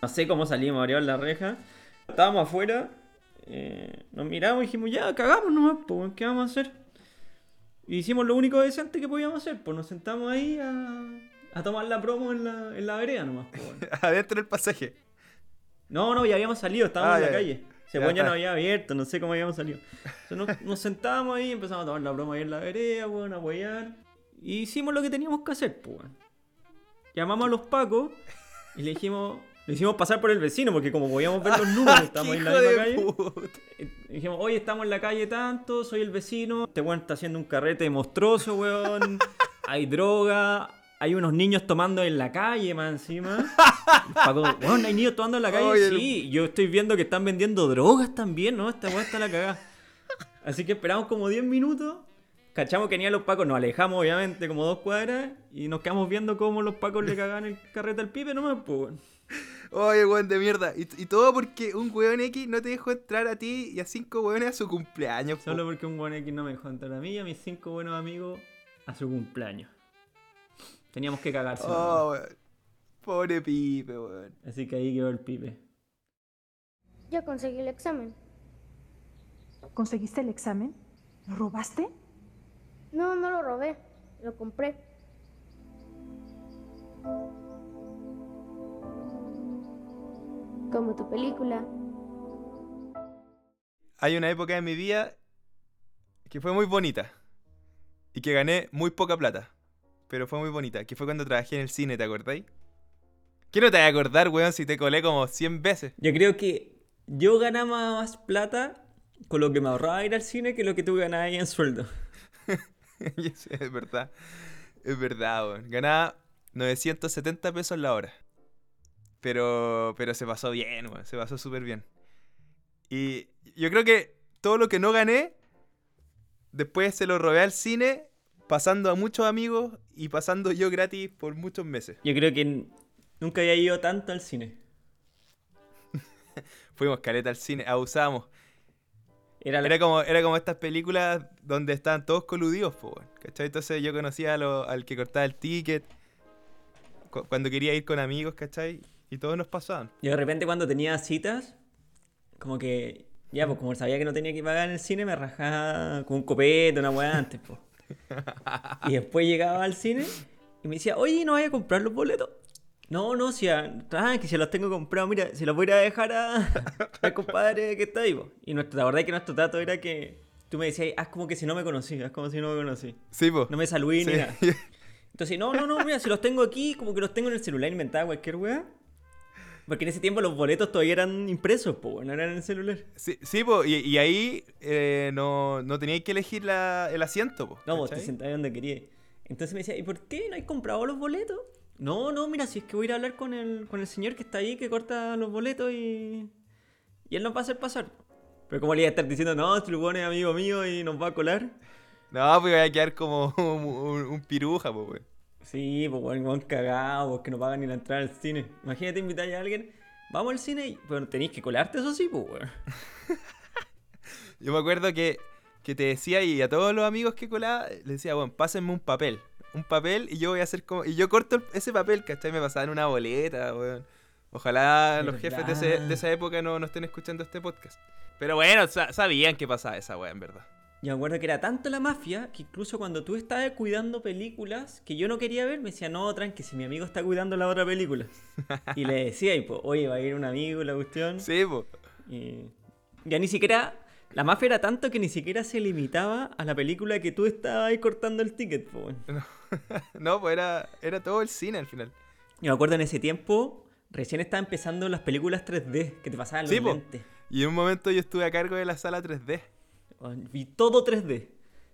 No sé cómo salimos a abrir la reja. Estábamos afuera, eh, nos miramos y dijimos, ya, cagamos nomás, pues, weón, ¿qué vamos a hacer? Y hicimos lo único decente que podíamos hacer, pues nos sentamos ahí a, a tomar la promo en la, en la vereda nomás, pues, weón. Adentro del pasaje. No, no, ya habíamos salido, estábamos Ah, en la ya, calle. Se Ya ya no había abierto, no sé cómo habíamos salido. Entonces nos, nos sentábamos ahí, empezamos a tomar la broma ahí en la vereda, weón, a huear. Y hicimos lo que teníamos que hacer, pues, weón. Llamamos a los pacos y le dijimos, le hicimos pasar por el vecino, porque como podíamos ver los números, estábamos ahí en la misma calle. Dijimos, oye, estamos en la calle tanto, soy el vecino, este weón está haciendo un carrete monstruoso, weón. Hay droga, hay unos niños tomando en la calle, más encima. Paco, weón, hay niños tomando en la calle, Oye, el- sí. Yo estoy viendo que están vendiendo drogas también, ¿no? Esta weón está la cagada. Así que esperamos como 10 minutos. Cachamos que venían los pacos, nos alejamos obviamente como dos cuadras y nos quedamos viendo cómo los pacos le cagaban el carrete al pibe nomás, pues, weón. Oye, weón de mierda. Y, y todo porque un weón X no te dejó entrar a ti y a cinco weones a su cumpleaños. po. Solo porque un buen X no me dejó entrar a mí y a mis cinco buenos amigos a su cumpleaños. Teníamos que cagarse. Oh, weón. Pobre pipe, weón. Así que ahí quedó el pipe. Ya conseguí el examen. ¿Conseguiste el examen? ¿Lo robaste? No, no lo robé. Lo compré. Como tu película. Hay una época en mi vida que fue muy bonita. Y que gané muy poca plata. Pero fue muy bonita. Que fue cuando trabajé en el cine, ¿te acordáis? ¿Qué no te vas a acordar, weón, si te colé como 100 veces? Yo creo que yo ganaba más plata con lo que me ahorraba ir al cine que lo que tú ganabas ahí en sueldo. Es verdad. Es verdad, weón. Ganaba 970 pesos la hora. Pero, pero se pasó bien, weón. Se pasó súper bien. Y yo creo que todo lo que no gané, después se lo robé al cine, pasando a muchos amigos y pasando yo gratis por muchos meses. Yo creo que nunca había ido tanto al cine. Fuimos caleta al cine, abusamos. Era la- Era como, era como estas películas donde estaban todos coludidos, po, ¿cachai? Entonces yo conocía a lo- al que cortaba el ticket, cu- cuando quería ir con amigos, ¿cachai? Y todos nos pasaban. Yo de repente cuando tenía citas, como que, ya, pues como sabía que no tenía que pagar en el cine, me rajaba con un copete, una weá antes, pues. Y después llegaba al cine y me decía, oye, ¿no vaya a comprar los boletos? No, no, si, a- ah, que se los tengo comprados, mira, se los voy a dejar a, al compadre que está ahí, po". Y nuestro, la verdad es que nuestro trato era que tú me decías, haz como que si no me conocí, haz como si no me conocí. Sí, po. No me saludé ni Sí. nada. Entonces, no, no, no, mira, si los tengo aquí, como que los tengo en el celular, inventaba cualquier weá. Porque en ese tiempo los boletos todavía eran impresos, pues, no eran en el celular. Sí, sí, po, y, y ahí eh, no, no teníais que elegir la- el asiento, po. No, vos te ¿cachai? sentabas donde querías. Entonces me decía, ¿y por qué no hay comprado los boletos? No, no, mira, si es que voy a ir a hablar con el, con el señor que está ahí, que corta los boletos y. Y él nos va a hacer pasar. Pero como le iba a estar diciendo, no, este es amigo mío y nos va a colar. No, pues iba a quedar como un, un- un piruja, po, weón. Sí, pues bueno, weón cagado, pues que no pagan ni la entrada al cine. Imagínate invitar a alguien, vamos al cine y. Bueno, tenéis que colarte, eso sí, pues, weón. Yo me acuerdo que, que te decía y a todos los amigos que colaba, les decía, bueno, pásenme un papel. Un papel y yo voy a hacer como. Y yo corto ese papel, ¿cachai? Me pasaban una boleta, weón. Ojalá los jefes de, ese- esa época no, no estén escuchando este podcast. Pero bueno, sa- sabían que pasaba esa weá, en verdad. Yo me acuerdo que era tanto la mafia que incluso cuando tú estabas cuidando películas que yo no quería ver, me decía, no, tranqui, si mi amigo está cuidando la otra película. Y le decía, y pues, oye, va a ir un amigo, la cuestión. Sí, po. Y ya ni siquiera. La mafia era tanto que ni siquiera se limitaba a la película que tú estabas ahí cortando el ticket, pues, weón. No, pues era, era todo el cine al final. Yo me acuerdo en ese tiempo, recién estaba empezando las películas 3D que te pasaban los Sí, lentes. Y en un momento yo estuve a cargo de la sala 3D. Vi todo 3D.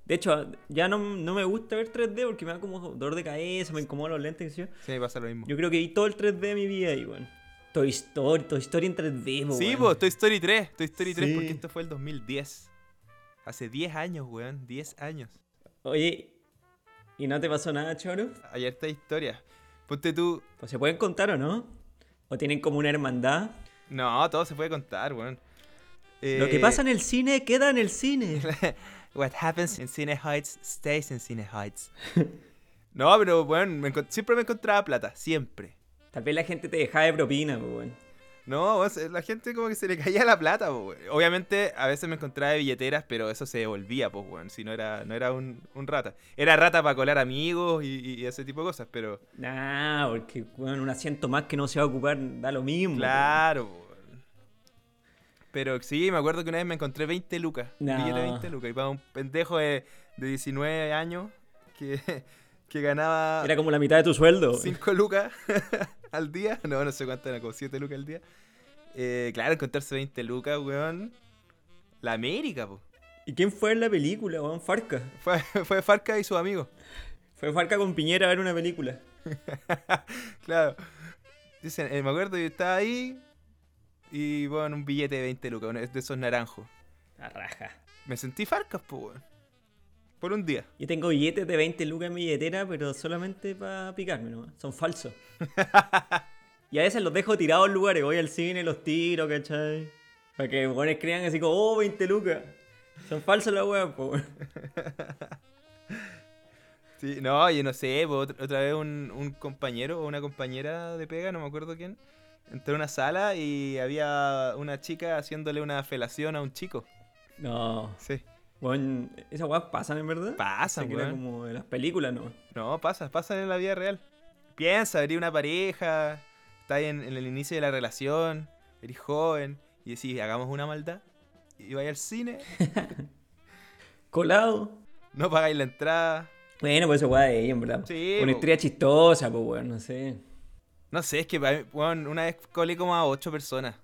De hecho, ya no, no me gusta ver 3D porque me da como dolor de cabeza, me incomodan los lentes. Sí, me pasa lo mismo. Yo creo que vi todo el 3D de mi vida ahí, weón. Toy Story, Toy Story en 3D, po, Sí, pues, Toy Story 3. Toy Story 3 Sí. porque esto fue el 2010. Hace 10 años, weón. 10 años. Oye, ¿y no te pasó nada, choro? Hay harta historia. Ponte tú. Pues se pueden contar o no? ¿O tienen como una hermandad? No, todo se puede contar, weón. Lo que Eh, pasa en el cine queda en el cine. What happens in Cine Heights stays in Cine Heights. no, pero, me encon- siempre me encontraba plata. Siempre. Tal vez la gente te dejaba de propina, pues, weón. No, la gente como que se le caía la plata, po, weón. Obviamente, a veces me encontraba de billeteras, pero eso se devolvía, pues, weón. Si no era, no era un, un rata. Era rata para colar amigos y, ese tipo de cosas, pero. Nah, porque, weón, un asiento más que no se va a ocupar da lo mismo. Claro. Pero sí, me acuerdo que una vez me encontré 20 lucas. No. billete de 20 lucas. Y para un pendejo de, de 19 años que, que ganaba. Era como la mitad de tu sueldo. weón. 5 lucas al día. No, no sé cuánto era, como 7 lucas al día. Eh, claro, encontrarse 20 lucas, weón. La América, po. ¿Y quién fue en la película, weón? Farca. Fue, fue Farca y sus amigos. Fue Farca con Piñera a ver una película. Claro. Dicen, eh, me acuerdo, yo estaba ahí y, bueno, un billete de 20 lucas, de esos naranjos. La raja. Me sentí Farcas, po, weón. Por un día. Yo tengo billetes de 20 lucas en mi billetera, pero solamente para picarme, ¿no? Son falsos. y a veces los dejo tirados en lugares. Voy al cine, los tiro, ¿cachai? Para que los weones crean así como, oh, 20 lucas. Son falsos las weas, pues, weón. Sí, no, yo no sé, po, otra, otra vez un, un compañero o una compañera de pega, no me acuerdo quién, entró a una sala y había una chica haciéndole una felación a un chico. No. Sí. Weón, esas weas pasan en verdad. Pasa, Se crea weón. como de las películas, ¿no? No, pasa, pasa en la vida real. Piensa, eres una pareja, estás en, en el inicio de la relación, eres joven, y decís, hagamos una maldad, y vais al cine, Colado. no pagáis la entrada. Bueno, pues esa wea de ella, en verdad. Sí, Una po. historia chistosa, pues, weón, no sé. No sé, es que una vez colé como a ocho personas.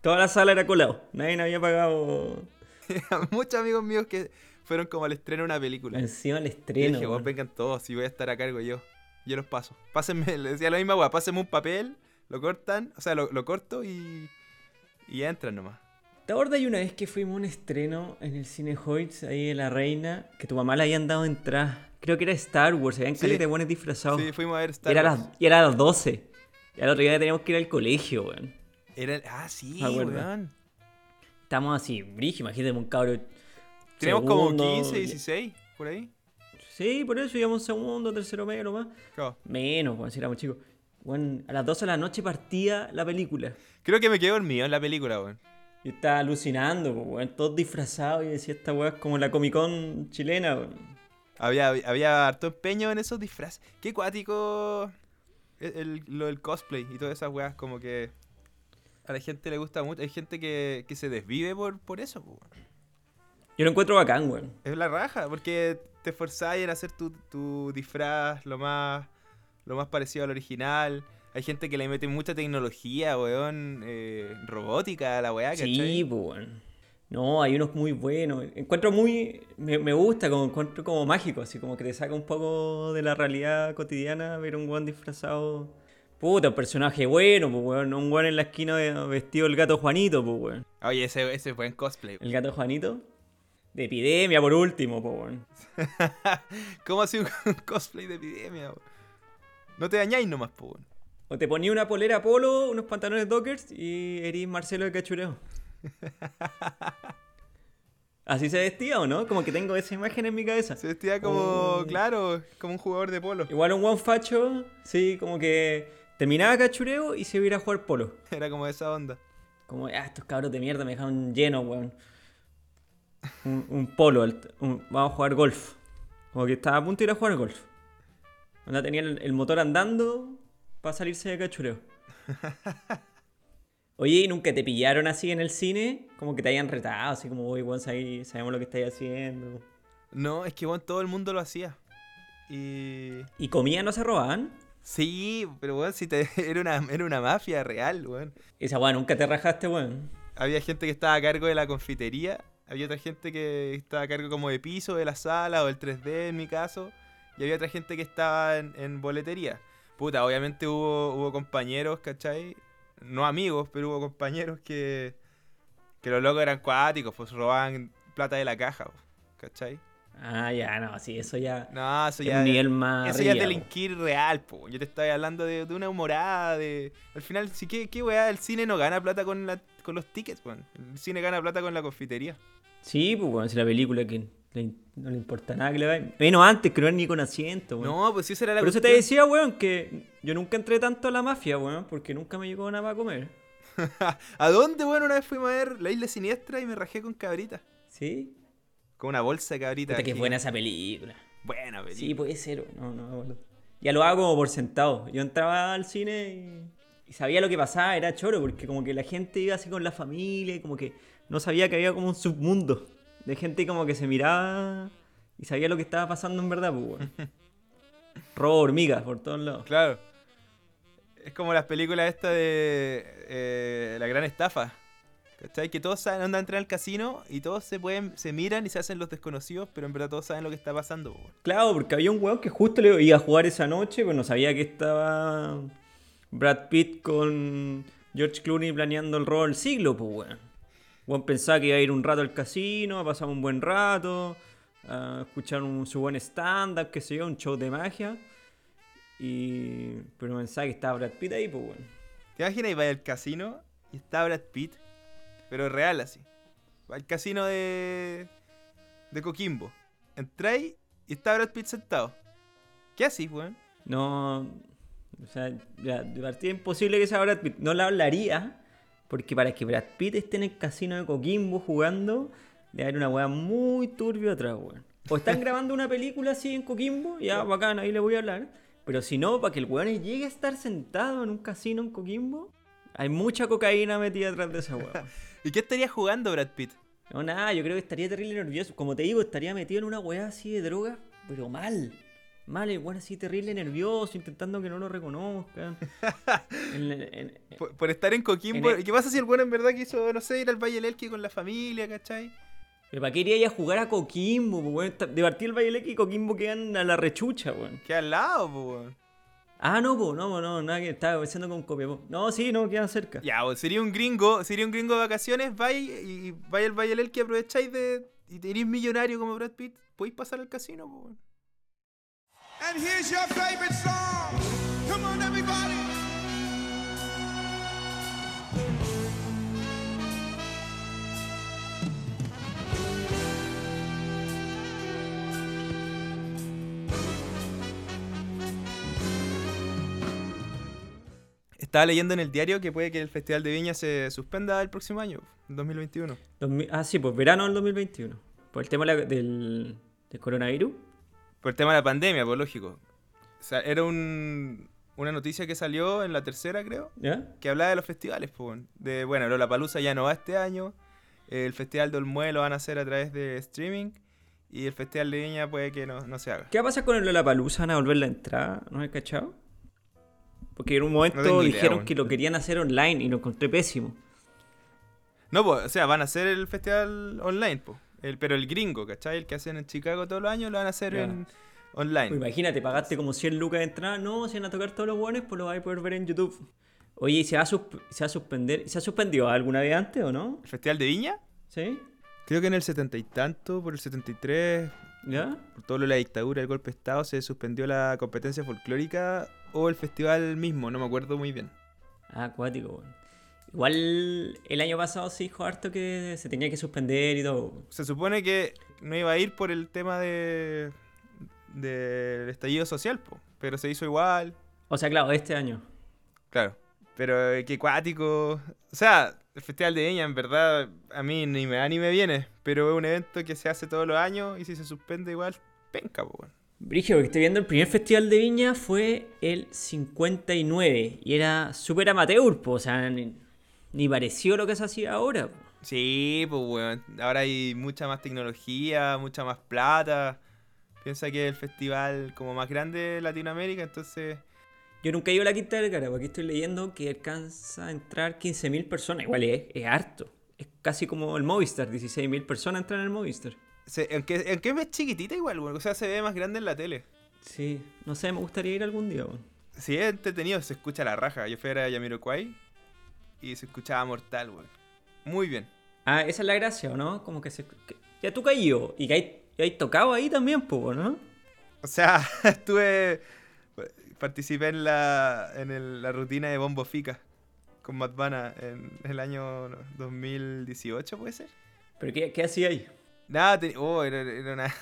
Toda la sala era colado. Nadie había pagado Muchos amigos míos que fueron como al estreno de una película. encima Y estreno. dije, vos vengan todos, si voy a estar a cargo yo. Yo los paso. Pásenme, le decía la misma weá, pásenme un papel, lo cortan, o sea, lo, lo corto y. Y entran nomás. ¿Te acuerdas de una vez que fuimos a un estreno en el Cine Hoyts, ahí en La Reina, que tu mamá le habían dado entrada? Creo que era Star Wars, habían Sí. caleta de buenos disfrazados. Sí, fuimos a ver y, Star era Wars. las, y era a las 12. Y al otro día teníamos que ir al colegio, weón. Era- ah, sí, weón. Estamos así, brígido, imagínate un cabro. Teníamos como segundo, 15, 16, por ahí. Sí, por eso íbamos segundo, tercero medio nomás. Menos, weón, si éramos chicos. Weón, a las 12 de la noche partía la película. Creo que me quedé dormido en la película, weón. Yo estaba alucinando, pues, weón, todos disfrazados y decía esta weá es como la Comic Con chilena, weón. Había, había harto empeño en esos disfraces. Qué cuático el, el- lo del cosplay y todas esas weas, como que a la gente le gusta mucho. Hay gente que, que se desvive por, por eso, weón. Yo lo encuentro bacán, weón. Es la raja, porque te esforzáis en hacer tu, tu disfraz lo más, lo más parecido al original. Hay gente que le mete mucha tecnología, weón, eh, robótica a la weá, Sí, ¿cachai? pues, weón. No, hay unos muy buenos. Encuentro muy. Me, me gusta, como encuentro como mágico, así como que te saca un poco de la realidad cotidiana ver un weón disfrazado. Puta, un personaje bueno, pues, weón. no Un weón en la esquina vestido el gato Juanito, pues, weón. Oye, ese, ese buen cosplay. El gato Juanito. De epidemia, por último, pues, weón. ¿Cómo así un cosplay de epidemia, weón? No te dañáis nomás, po, weón. O te ponía una polera polo, unos pantalones dockers y eres Marcelo de Cachureo. ¿Así se vestía o no? Como que tengo esa imagen en mi cabeza. Se vestía como, Oh. claro, como un jugador de polo. Igual un one facho, sí, como que terminaba Cachureo y se iba a ir a jugar polo. Era como esa onda. Como, ah, estos cabros de mierda me dejaron lleno, weón. Un, un polo, un- vamos a jugar golf. Como que estaba a punto de ir a jugar golf. Onda tenía el, el motor andando para salirse de cachureo. Oye, ¿y nunca te pillaron así en el cine? Como que te hayan retado, así como, uy, weón, sabi- sabemos lo que estáis haciendo. No, es que bueno, todo el mundo lo hacía. Y. ¿Y comida no se robaban? Sí, pero weón, si te, era, una, era una mafia real, weón. Esa weá nunca te rajaste, weón. Había gente que estaba a cargo de la confitería, había otra gente que estaba a cargo como de piso, de la sala o el 3D en mi caso, y había otra gente que estaba en, en boletería. Puta, obviamente hubo, hubo compañeros, ¿cachai? No amigos, pero hubo compañeros que, que los locos eran cuáticos, pues robaban plata de la caja, ¿cachai? Ah, ya, no, sí, eso ya. No, eso es ya un nivel más. Eso ya es po. delinquir real, po. Yo te estoy hablando de, de una humorada, de... Al final, sí, ¿qué, qué weá? El cine no gana plata con, la, con los tickets, weón. El cine gana plata con la confitería. Sí, pues, weón, si la película que le- no le importa nada que le vaya. Menos antes, que no era ni con asiento, weón. No, pues sí, esa era la Por eso te decía, weón, que yo nunca entré tanto a la mafia, weón, porque nunca me llegó nada para comer. ¿A dónde, weón? Una vez fuimos a ver La Isla Siniestra y me rajé con cabrita. ¿Sí? Con una bolsa de cabrita. Puta, que buena esa película. Buena película. Sí, puede ser. No, no. Ya lo hago como por sentado. Yo entraba al cine y, y sabía lo que pasaba, era choro, porque como que la gente iba así con la familia y como que no sabía que había como un submundo de gente como que se miraba y sabía lo que estaba pasando en verdad, pues, weón. Robo hormigas por todos lados. Claro. Es como las películas estas de eh, La Gran Estafa. ¿Cachai? Que todos saben dónde entrar al casino y todos se pueden, se miran y se hacen los desconocidos, pero en verdad todos saben lo que está pasando, po, weón. Claro, porque había un weón que justo le iba a jugar esa noche, pero no sabía que estaba Brad Pitt con George Clooney planeando el robo del siglo, pues weón. Weón pensaba que iba a ir un rato al casino, a pasar un buen rato, a escuchar un, su buen stand-up, qué sé yo, un show de magia. Y... Pero pensaba que estaba Brad Pitt ahí, pues weón. ¿Te imaginas va al casino y está Brad Pitt? Pero real así. Va al casino de. de Coquimbo. Entráis y está Brad Pitt sentado. ¿Qué haces, weón? No. O sea, ya, de partida imposible que sea Brad Pitt. No la hablaría. Porque para que Brad Pitt esté en el casino de Coquimbo jugando, debe haber una weá muy turbia atrás, weón. O están grabando una película así en Coquimbo, ya bacán, ahí le voy a hablar. Pero si no, para que el weón llegue a estar sentado en un casino en Coquimbo, hay mucha cocaína metida atrás de esa weá. ¿Y qué estaría jugando Brad Pitt? No, nada, yo creo que estaría terrible nervioso. Como te digo, estaría metido en una weá así de droga, pero mal. Mal, weón así terrible nervioso, intentando que no lo reconozcan. En- en- en- Por, por estar en Coquimbo. En el- ¿Y ¿Qué pasa si el weón en verdad quiso, no sé, ir al Valle del Elqui con la familia, ¿cachai? pero para qué iría a jugar a Coquimbo, weón. De partir el Valle Leque y Coquimbo quedan a la rechucha, weón. Que al lado, po, weón. Ah, no, pues, no, no, nada que estaba pensando con Copiapó. No, sí, no, quedan cerca. Ya, pues, sería un gringo, sería un gringo de vacaciones, vais y vais al Valle del Elqui, aprovecháis de. y tenéis millonario como Brad Pitt, podéis pasar al casino, po, weón. And here's your favorite song. Come on, everybody. Estaba leyendo en el diario que puede que el Festival de Viña se suspenda el próximo año, en 2021. 2000 ah, sí, pues verano del 2021. Por el tema del coronavirus. Por el tema de la pandemia, pues lógico. O sea, era un, una noticia que salió en la tercera, creo, ¿Ya? que hablaba de los festivales, pues. De, bueno, la Palusa ya no va este año. El Festival de Olmué lo van a hacer a través de streaming. Y el Festival de Viña puede que no, no se haga. ¿Qué va a pasar con el Lollapalooza? ¿Van a volver la entrada? ¿No has cachado? Porque en un momento idea, dijeron que lo querían hacer online y lo encontré pésimo. No, pues, o sea, van a hacer el festival online, pues. El, pero el gringo, ¿cachai? El que hacen en Chicago todos los años lo van a hacer en online. Pues imagínate, pagaste como 100 lucas de entrada. No, si van a tocar todos los buenos, pues lo vais a poder ver en YouTube. Oye, ¿y se va a, se va a suspender? ¿Se ha suspendido alguna vez antes o no? ¿El Festival de Viña? ¿Sí? Creo que en el setenta y tanto, por el 73, ¿Ya? por todo lo de la dictadura, el golpe de Estado, se suspendió la competencia folclórica o el festival mismo, no me acuerdo muy bien. Ah, acuático, weón. Igual el año pasado se dijo harto que se tenía que suspender y todo. Se supone que no iba a ir por el tema de del estallido social, po, pero se hizo igual, O sea, claro, este año. claro. Pero qué cuático. O sea, el Festival de Viña, en verdad, a mí ni me da ni me viene, pero es un evento que se hace todos los años y si se suspende igual, penca, po. Brigio, porque estoy viendo el primer festival de Viña fue el 59 y era súper amateur, po, o sea, ni, pareció lo que se hacía ahora. po. Sí, pues weón. Ahora hay mucha más tecnología, mucha más plata. Piensa que es el festival como más grande de Latinoamérica, entonces Yo nunca he ido a la Quinta del Cara, porque aquí estoy leyendo que alcanza a entrar 15.000 personas. Igual es, es harto. Es casi como el Movistar, 16.000 personas entran en el Movistar. Se- aunque, aunque es chiquitita igual, weón. O sea, se ve más grande en la tele. Sí, no sé, me gustaría ir algún día. weón. Si es entretenido, se escucha la raja. Yo fui a Yamiroquai y se escuchaba mortal, weón. Muy bien. Ah, esa es la gracia, ¿o no? Como que se... que- ya tú caído y que hay, tocado ahí también, po, ¿no? O sea, estuve. Participé en la, en el- la rutina de Bombo Fica con Madvana en el año 2018, ¿puede ser? ¿Pero qué, qué hacía ahí? Nada, te- oh, era, era una.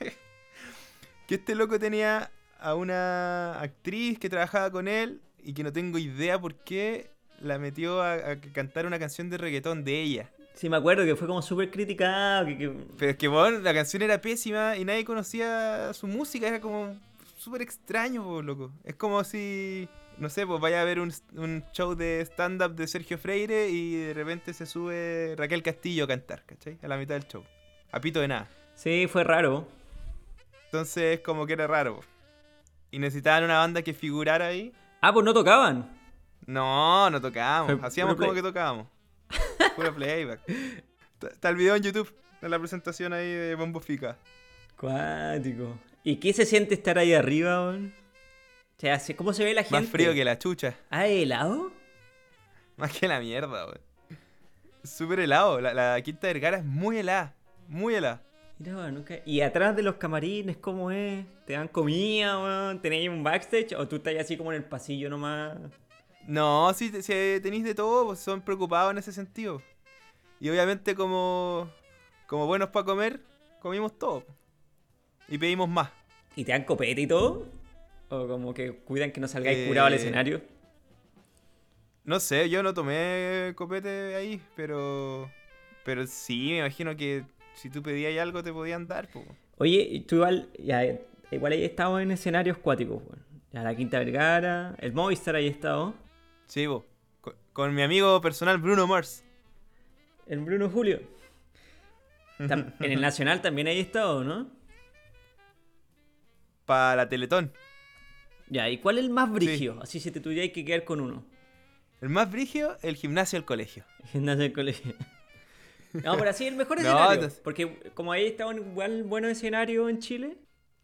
que este loco tenía a una actriz que trabajaba con él y que no tengo idea por qué la metió a, a cantar una canción de reggaetón de ella. Sí, me acuerdo que fue como súper criticado, que, que- Pero es que, bueno, la canción era pésima y nadie conocía su música, era como súper extraño, po, loco. Es como si, no sé, pues vaya a ver un, un show de stand-up de Sergio Freire y de repente se sube Raquel Castillo a cantar, ¿cachai? A la mitad del show. A pito de nada. Sí, fue raro. Entonces, como que era raro. po. Y necesitaban una banda que figurara ahí. Ah, pues no tocaban. No, no tocábamos. Hacíamos como que tocábamos. Puro playback. Está el video en YouTube de la presentación ahí de Bombo Fica. Cuático. ¿Y qué se siente estar ahí arriba, weón? O sea, se- ¿cómo se ve la gente? Más frío que la chucha. ¿Ah, helado? Más que la mierda, weón. Súper helado. La, la Quinta Vergara es muy helada. Muy helada. Mira, weón, nunca... ¿Y atrás de los camarines cómo es? ¿Te dan comida, weón? ¿Tenéis un backstage? ¿O tú estás así como en el pasillo nomás? No, si, si tenéis de todo, pues son preocupados en ese sentido. Y obviamente como, como buenos para comer, comimos todo. Y pedimos más. ¿Y te dan copete y todo? ¿O como que cuidan que no salgáis Eh, curado al escenario? No sé, yo no tomé copete ahí, pero... Pero sí, me imagino que si tú pedías algo te podían dar, pues. Oye, tú igual, ya, igual ahí estado en escenarios cuáticos. Ya la Quinta Vergara, el Movistar ahí estado. Sí, vos. Con, con mi amigo personal Bruno Mars. El Bruno Julio. En el Nacional también ahí estado, ¿no? Para la Teletón. Ya, ¿y cuál es el más brigio? Así si te tuvierais que quedar con uno. El más brigio, el gimnasio del colegio. El gimnasio del colegio. No, pero así el mejor No, escenario. entonces- Porque como ahí estaban igual buenos escenarios en Chile,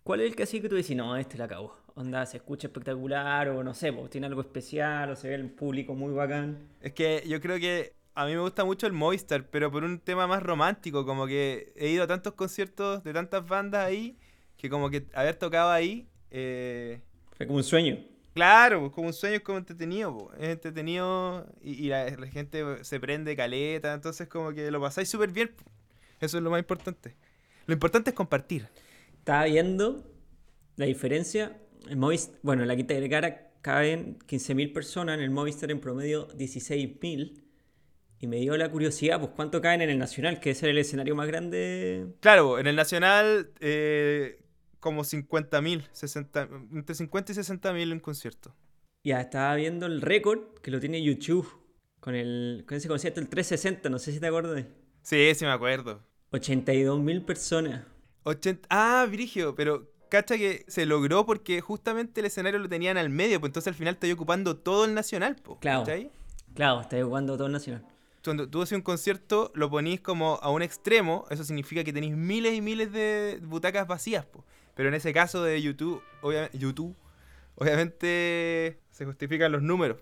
¿cuál es el que así que tú decís, no, este la acabó? Onda, se escucha espectacular, o no sé, pues, tiene algo especial, o se ve el público muy bacán. Es que yo creo que a mí me gusta mucho el Movistar, pero por un tema más romántico, como que he ido a tantos conciertos de tantas bandas ahí, que como que haber tocado ahí, eh, Fue como un sueño. claro, pues, como un sueño es como entretenido, pues, es entretenido y, y la, la gente se prende caleta, entonces como que lo pasáis súper bien, pues. eso es lo más importante. Lo importante es compartir. Estaba viendo la diferencia. El Movistar, bueno, en la Quinta Vergara caben 15.000 personas, en el Movistar en promedio 16.000. Y me dio la curiosidad, pues cuánto caen en el Nacional, que es el escenario más grande. Claro, en el Nacional eh, como 50.000, 60, entre 50 y 60.000 en concierto. Ya estaba viendo el récord que lo tiene YouTube con, el, con ese concierto, el 360, no sé si te acuerdas. Sí, sí me acuerdo. 82.000 personas. 80... Ah, Virigio, pero cacha que se logró porque justamente el escenario lo tenían al medio, pues entonces al final estoy ocupando todo el nacional, po, Claro. ¿cachai? Claro, está jugando todo el Nacional. Cuando tú haces un concierto, lo ponís como a un extremo, eso significa que tenéis miles y miles de butacas vacías, po. Pero en ese caso de YouTube, obviamente, YouTube, obviamente se justifican los números.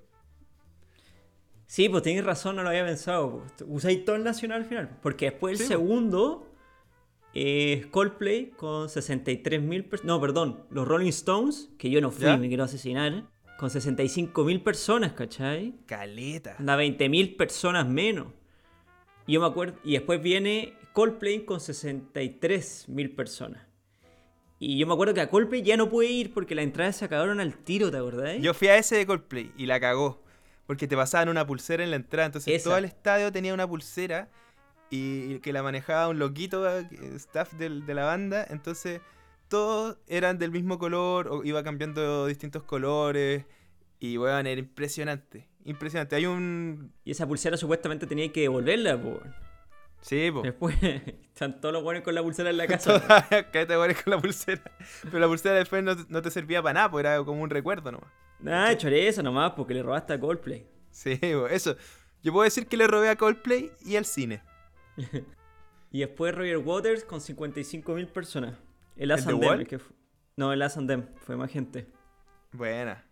Sí, pues tenéis razón, no lo había pensado. pues. Usáis todo el Nacional al final. Porque después el Sí, pues. segundo es Coldplay con 63.000 personas. No, perdón, los Rolling Stones, que yo no fui, ¿Ya? me quiero asesinar, con 65.000 personas, ¿cachai? Caleta. Anda 20.000 personas menos. Y yo me acuerdo. Y después viene Coldplay con 63.000 personas. Y yo me acuerdo que a Coldplay ya no pude ir porque las entradas se acabaron al tiro, ¿te acordás? Yo fui a ese de Coldplay y la cagó. Porque te pasaban una pulsera en la entrada. Entonces Esa. todo el estadio tenía una pulsera y que la manejaba un loquito, eh, staff del- de la banda. Entonces todos eran del mismo color o iba cambiando distintos colores. Y weón, era impresionante. Impresionante. Hay un. Y esa pulsera supuestamente tenía que devolverla, po. Sí, po. Después Están todos los buenos con la pulsera en la casa. Cállate weón, con la pulsera. Pero la pulsera después no, no te servía para nada, pues era como un recuerdo nomás. Nah, choreza nomás, porque le robaste a Coldplay. Sí, weón, eso. Yo puedo decir que le robé a Coldplay y al cine. Y después Roger Waters con 55.000 personas. El ¿El As The and Them, Wall? el que fu- No, el As and Them, fue más gente. Buena.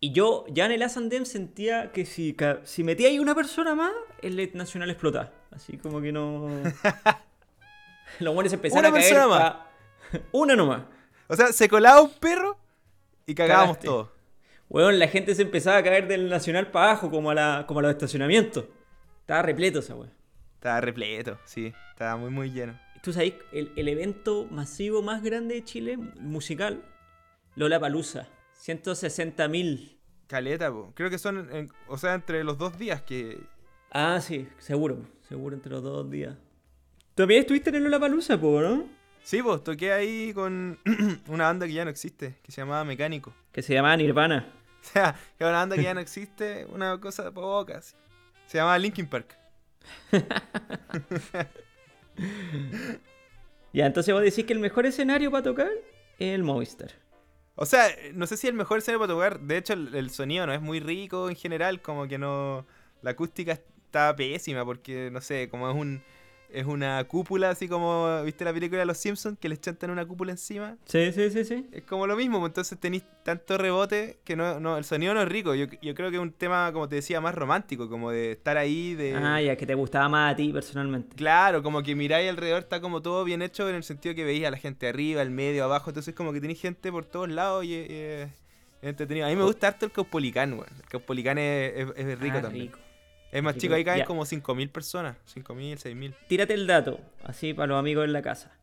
Y yo ya en el As and Them sentía que si, si metía ahí una persona más, el LED Nacional explotaba. Así como que no... Los buenos empezaron Una a caer persona más. pa- Una nomás. O sea, se colaba un perro y cagábamos todos. Weón, la gente se empezaba a caer del Nacional para abajo, como a, la, como a los estacionamientos. Estaba repleto esa weón. Estaba repleto, sí. Estaba muy, muy lleno. Tú sabes, el, el evento masivo más grande de Chile, musical, Lola Palusa. 160 mil. Caleta, po. Creo que son, en- o sea, entre los dos días que... Ah, sí, seguro, seguro entre los dos días. ¿También estuviste en Lola Palusa, po, no? Sí, pues toqué ahí con una banda que ya no existe, que se llamaba Mecánico. Que se llamaba Nirvana. O sea, que una banda que ya no existe, una cosa poca. Se llamaba Linkin Park. Ya, entonces vos decís que el mejor escenario para tocar es el Movistar. O sea, no sé si el mejor escenario para tocar. De hecho, el, el sonido no es muy rico en general. Como que no. La acústica está pésima porque, no sé, como es un. Es una cúpula, así como. ¿Viste la película de los Simpsons? Que les chantan una cúpula encima. Sí, sí, sí, sí. Es como lo mismo, pues, entonces tenéis tanto rebote que no, no, el sonido no es rico. Yo, yo creo que es un tema, como te decía, más romántico, como de estar ahí, de... Ah, ya, que te gustaba más a ti personalmente. Claro, como que miráis alrededor, está como todo bien hecho en el sentido que veis a la gente arriba, al medio, abajo, entonces como que tenéis gente por todos lados y, y entretenido. A mí me gusta harto el Caupolicán, weón. El Caupolicán es, es- es rico Ah, también. rico. Es más chico, ahí caen Ya. como 5.000 personas, 5.000, 6.000. Tírate el dato, así para los amigos en la casa.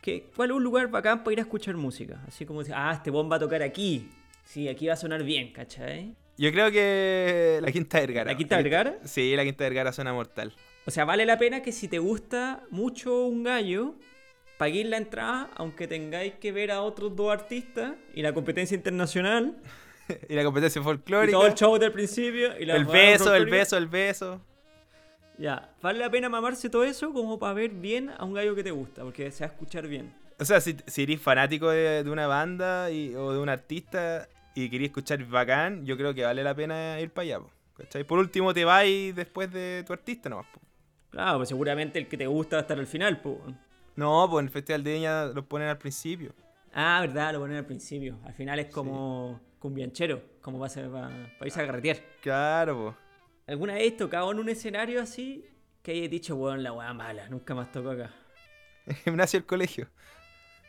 ¿Qué, ¿Cuál es un lugar bacán para ir a escuchar música? Así como decir, ah, este bomba va a tocar aquí. Sí, aquí va a sonar bien, ¿cachai? Yo creo que la Quinta Vergara. ¿La Quinta Vergara? Sí, la Quinta Vergara suena mortal. O sea, vale la pena que si te gusta mucho un gallo, paguéis la entrada, aunque tengáis que ver a otros dos artistas y la competencia internacional y la competencia y folclórica. todo el show del principio y la el beso, el beso, el beso. Ya, vale la pena mamarse todo eso como para ver bien a un gallo que te gusta, porque se va a escuchar bien. O sea, si, si eres fanático de, de una banda y- o de un artista y querías escuchar bacán, yo creo que vale la pena ir para allá. po, ¿cachai? Por último, te vas después de tu artista nomás. po. Claro, pues seguramente el que te gusta va a estar al final, pues. No, pues en el Festival de Viña los ponen al principio. Ah, verdad, lo ponen al principio. Al final es como cumbianchero, como va a ser para, irse a carretear. Claro, pues. ¿Alguna vez tocado en un escenario así que hayas dicho, weón, la weá mala, nunca más toco acá? Gimnasio del colegio.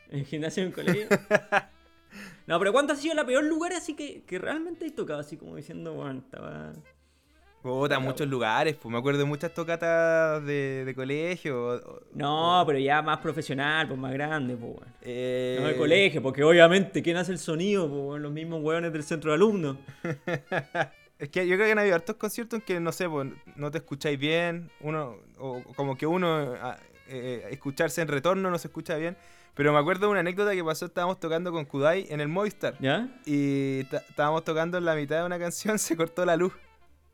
¿En gimnasio en colegio? no, pero ¿cuánto ha sido la peor lugar así que, que realmente he tocado? Así como diciendo, weón, estaba... Puta, muchos lugares, pues me acuerdo de muchas tocatas de, de colegio. o- o- No, pero ya más profesional, pues más grande, pues eh, No de colegio, porque obviamente, ¿quién hace el sonido? Pues los mismos weones del centro de alumnos. Es que yo creo que han habido hartos conciertos en que, no sé, pues, no te escucháis bien, uno, o como que uno, eh, escucharse en retorno no se escucha bien. Pero me acuerdo de una anécdota que pasó, estábamos tocando con Kudai en el Movistar. ¿Ya? Y estábamos tocando en la mitad de una canción, se cortó la luz.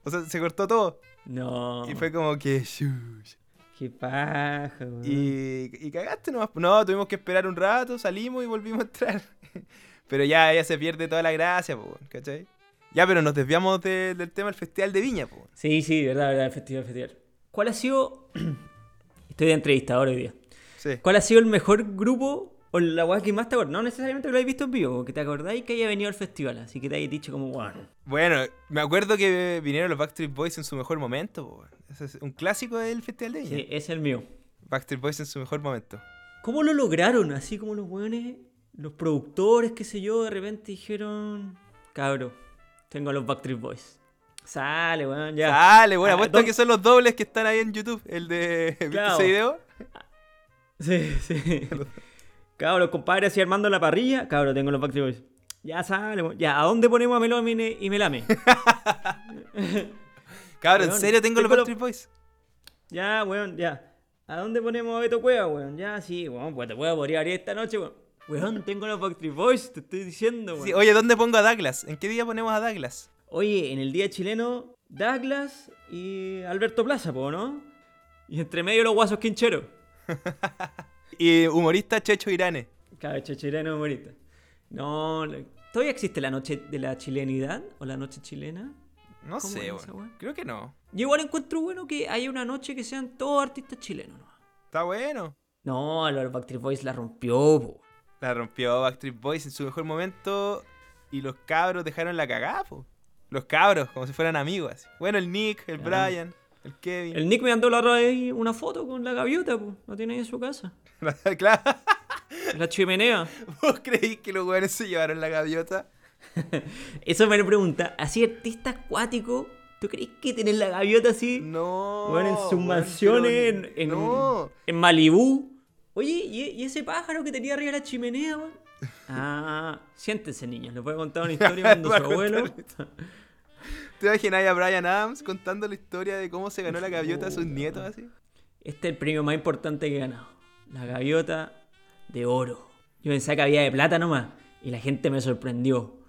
O sea, se cortó todo. No. Y fue como que... shush. Qué paja, weón. Y, y cagaste nomás. No, tuvimos que esperar un rato, salimos y volvimos a entrar. Pero ya, ya se pierde toda la gracia, po, ¿cachai? Ya, pero nos desviamos de- del tema del Festival de Viña, po. Sí, sí, verdad, verdad, el festival, el festival. ¿Cuál ha sido... Estoy de entrevistador hoy día. Sí. ¿Cuál ha sido el mejor grupo o la weá que más te acuerdas? No necesariamente que lo hayas visto en vivo, que te acordáis que haya venido al festival, así que te hayas dicho como, bueno. Bueno, me acuerdo que vinieron los Backstreet Boys en su mejor momento, po. Ese es un clásico del Festival de Viña. Sí, es el mío. Backstreet Boys en su mejor momento. ¿Cómo lo lograron? Así como los weones, los productores, qué sé yo, de repente dijeron, cabro, tengo a los Backstreet Boys. Sale, weón, ya. Dale, bueno, Ah, apuesto ¿dónde- que son los dobles que están ahí en YouTube. El de... ¿Viste Claro. ese video? Sí, sí. Cabro, los compadres así armando la parrilla. Cabro, tengo los Backstreet Boys. Ya sale, ya, ¿a dónde ponemos a Melómine y Melame? Cabrón, ¿en serio tengo los Backstreet Boys? Ya, weón, ya. ¿A dónde ponemos a Beto Cueva, weón? Ya, sí, weón, pues te puedo abrir esta noche, weón. Weón, tengo los Backstreet Boys, te estoy diciendo, weón. Sí, oye, ¿dónde pongo a Douglas? ¿En qué día ponemos a Douglas? Oye, en el día chileno, Douglas y Alberto Plaza, po, ¿no? Y entre medio los guasos quincheros. Y humorista Checho Irane. Cada chileno humorista. No, ¿todavía existe la noche de la chilenidad o la noche chilena? No ¿Cómo sé, weá? Creo que no. Yo igual encuentro bueno que haya una noche que sean todos artistas chilenos. ¿no? Está bueno. No, los Backstreet Boys la rompió, po. La rompió Backstreet Boys en su mejor momento y los cabros dejaron la cagada, po. Los cabros, como si fueran amigos. así. Bueno, el Nick, el Claro. Brian, el Kevin. El Nick me mandó la otra vez una foto con la gaviota, po. La tiene ahí en su casa. claro. La chimenea. ¿Vos creís que los weones se llevaron la gaviota? Eso me lo pregunta. Así artista acuático, ¿tú crees que tener la gaviota así? No. Bueno, en sus mansiones, en, en, No. en Malibú. Oye, ¿y, y ese pájaro que tenía arriba de la chimenea, weón? Ah, siéntense, niños. Les voy a contar una historia cuando su abuelo. ¿Te imaginas a Brian Adams contando la historia de cómo se ganó la gaviota a sus nietos así? Este es el premio más importante que he ganado. La gaviota de oro. Yo pensaba que había de plata nomás. Y la gente me sorprendió.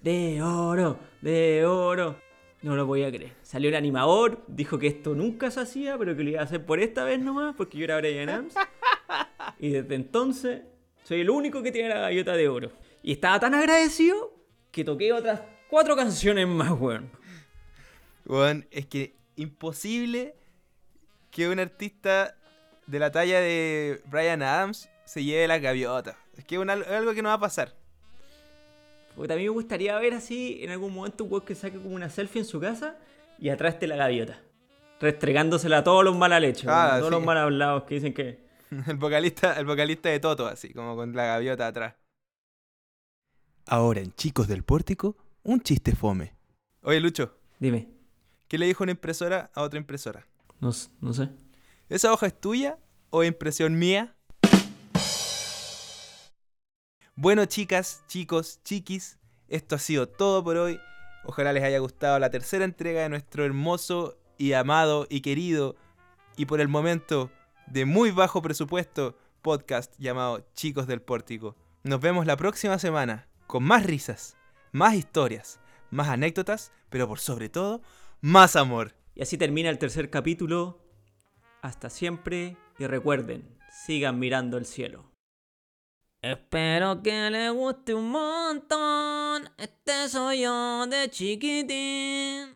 De oro, de oro. No lo podía creer. Salió el animador, dijo que esto nunca se hacía, pero que lo iba a hacer por esta vez nomás, porque yo era Brian Adams. Y desde entonces, soy el único que tiene la gaviota de oro. Y estaba tan agradecido que toqué otras cuatro canciones más, weón. Weón, es que imposible que un artista de la talla de Brian Adams se lleve las gaviotas. Es que es algo que no va a pasar. Porque también me gustaría ver así en algún momento un weón que saque como una selfie en su casa y atrás esté la gaviota. Restregándosela a todos los mal hechos, Ah, a todos sí. los mal hablados que dicen que. El vocalista, el vocalista de Toto, así, como con la gaviota atrás. Ahora en Chicos del Pórtico, un chiste fome. Oye, Lucho, Dime, ¿qué le dijo una impresora a otra impresora? no, no sé. ¿Esa hoja es tuya o impresión mía? Bueno, chicas, chicos, chiquis, esto ha sido todo por hoy. Ojalá les haya gustado la tercera entrega de nuestro hermoso y amado y querido y por el momento de muy bajo presupuesto podcast llamado Chicos del Pórtico. Nos vemos la próxima semana con más risas, más historias, más anécdotas, pero por sobre todo, más amor. Y así termina el tercer capítulo. Hasta siempre y recuerden, sigan mirando el cielo. Espero que les guste un montón. Este soy yo de chiquitín.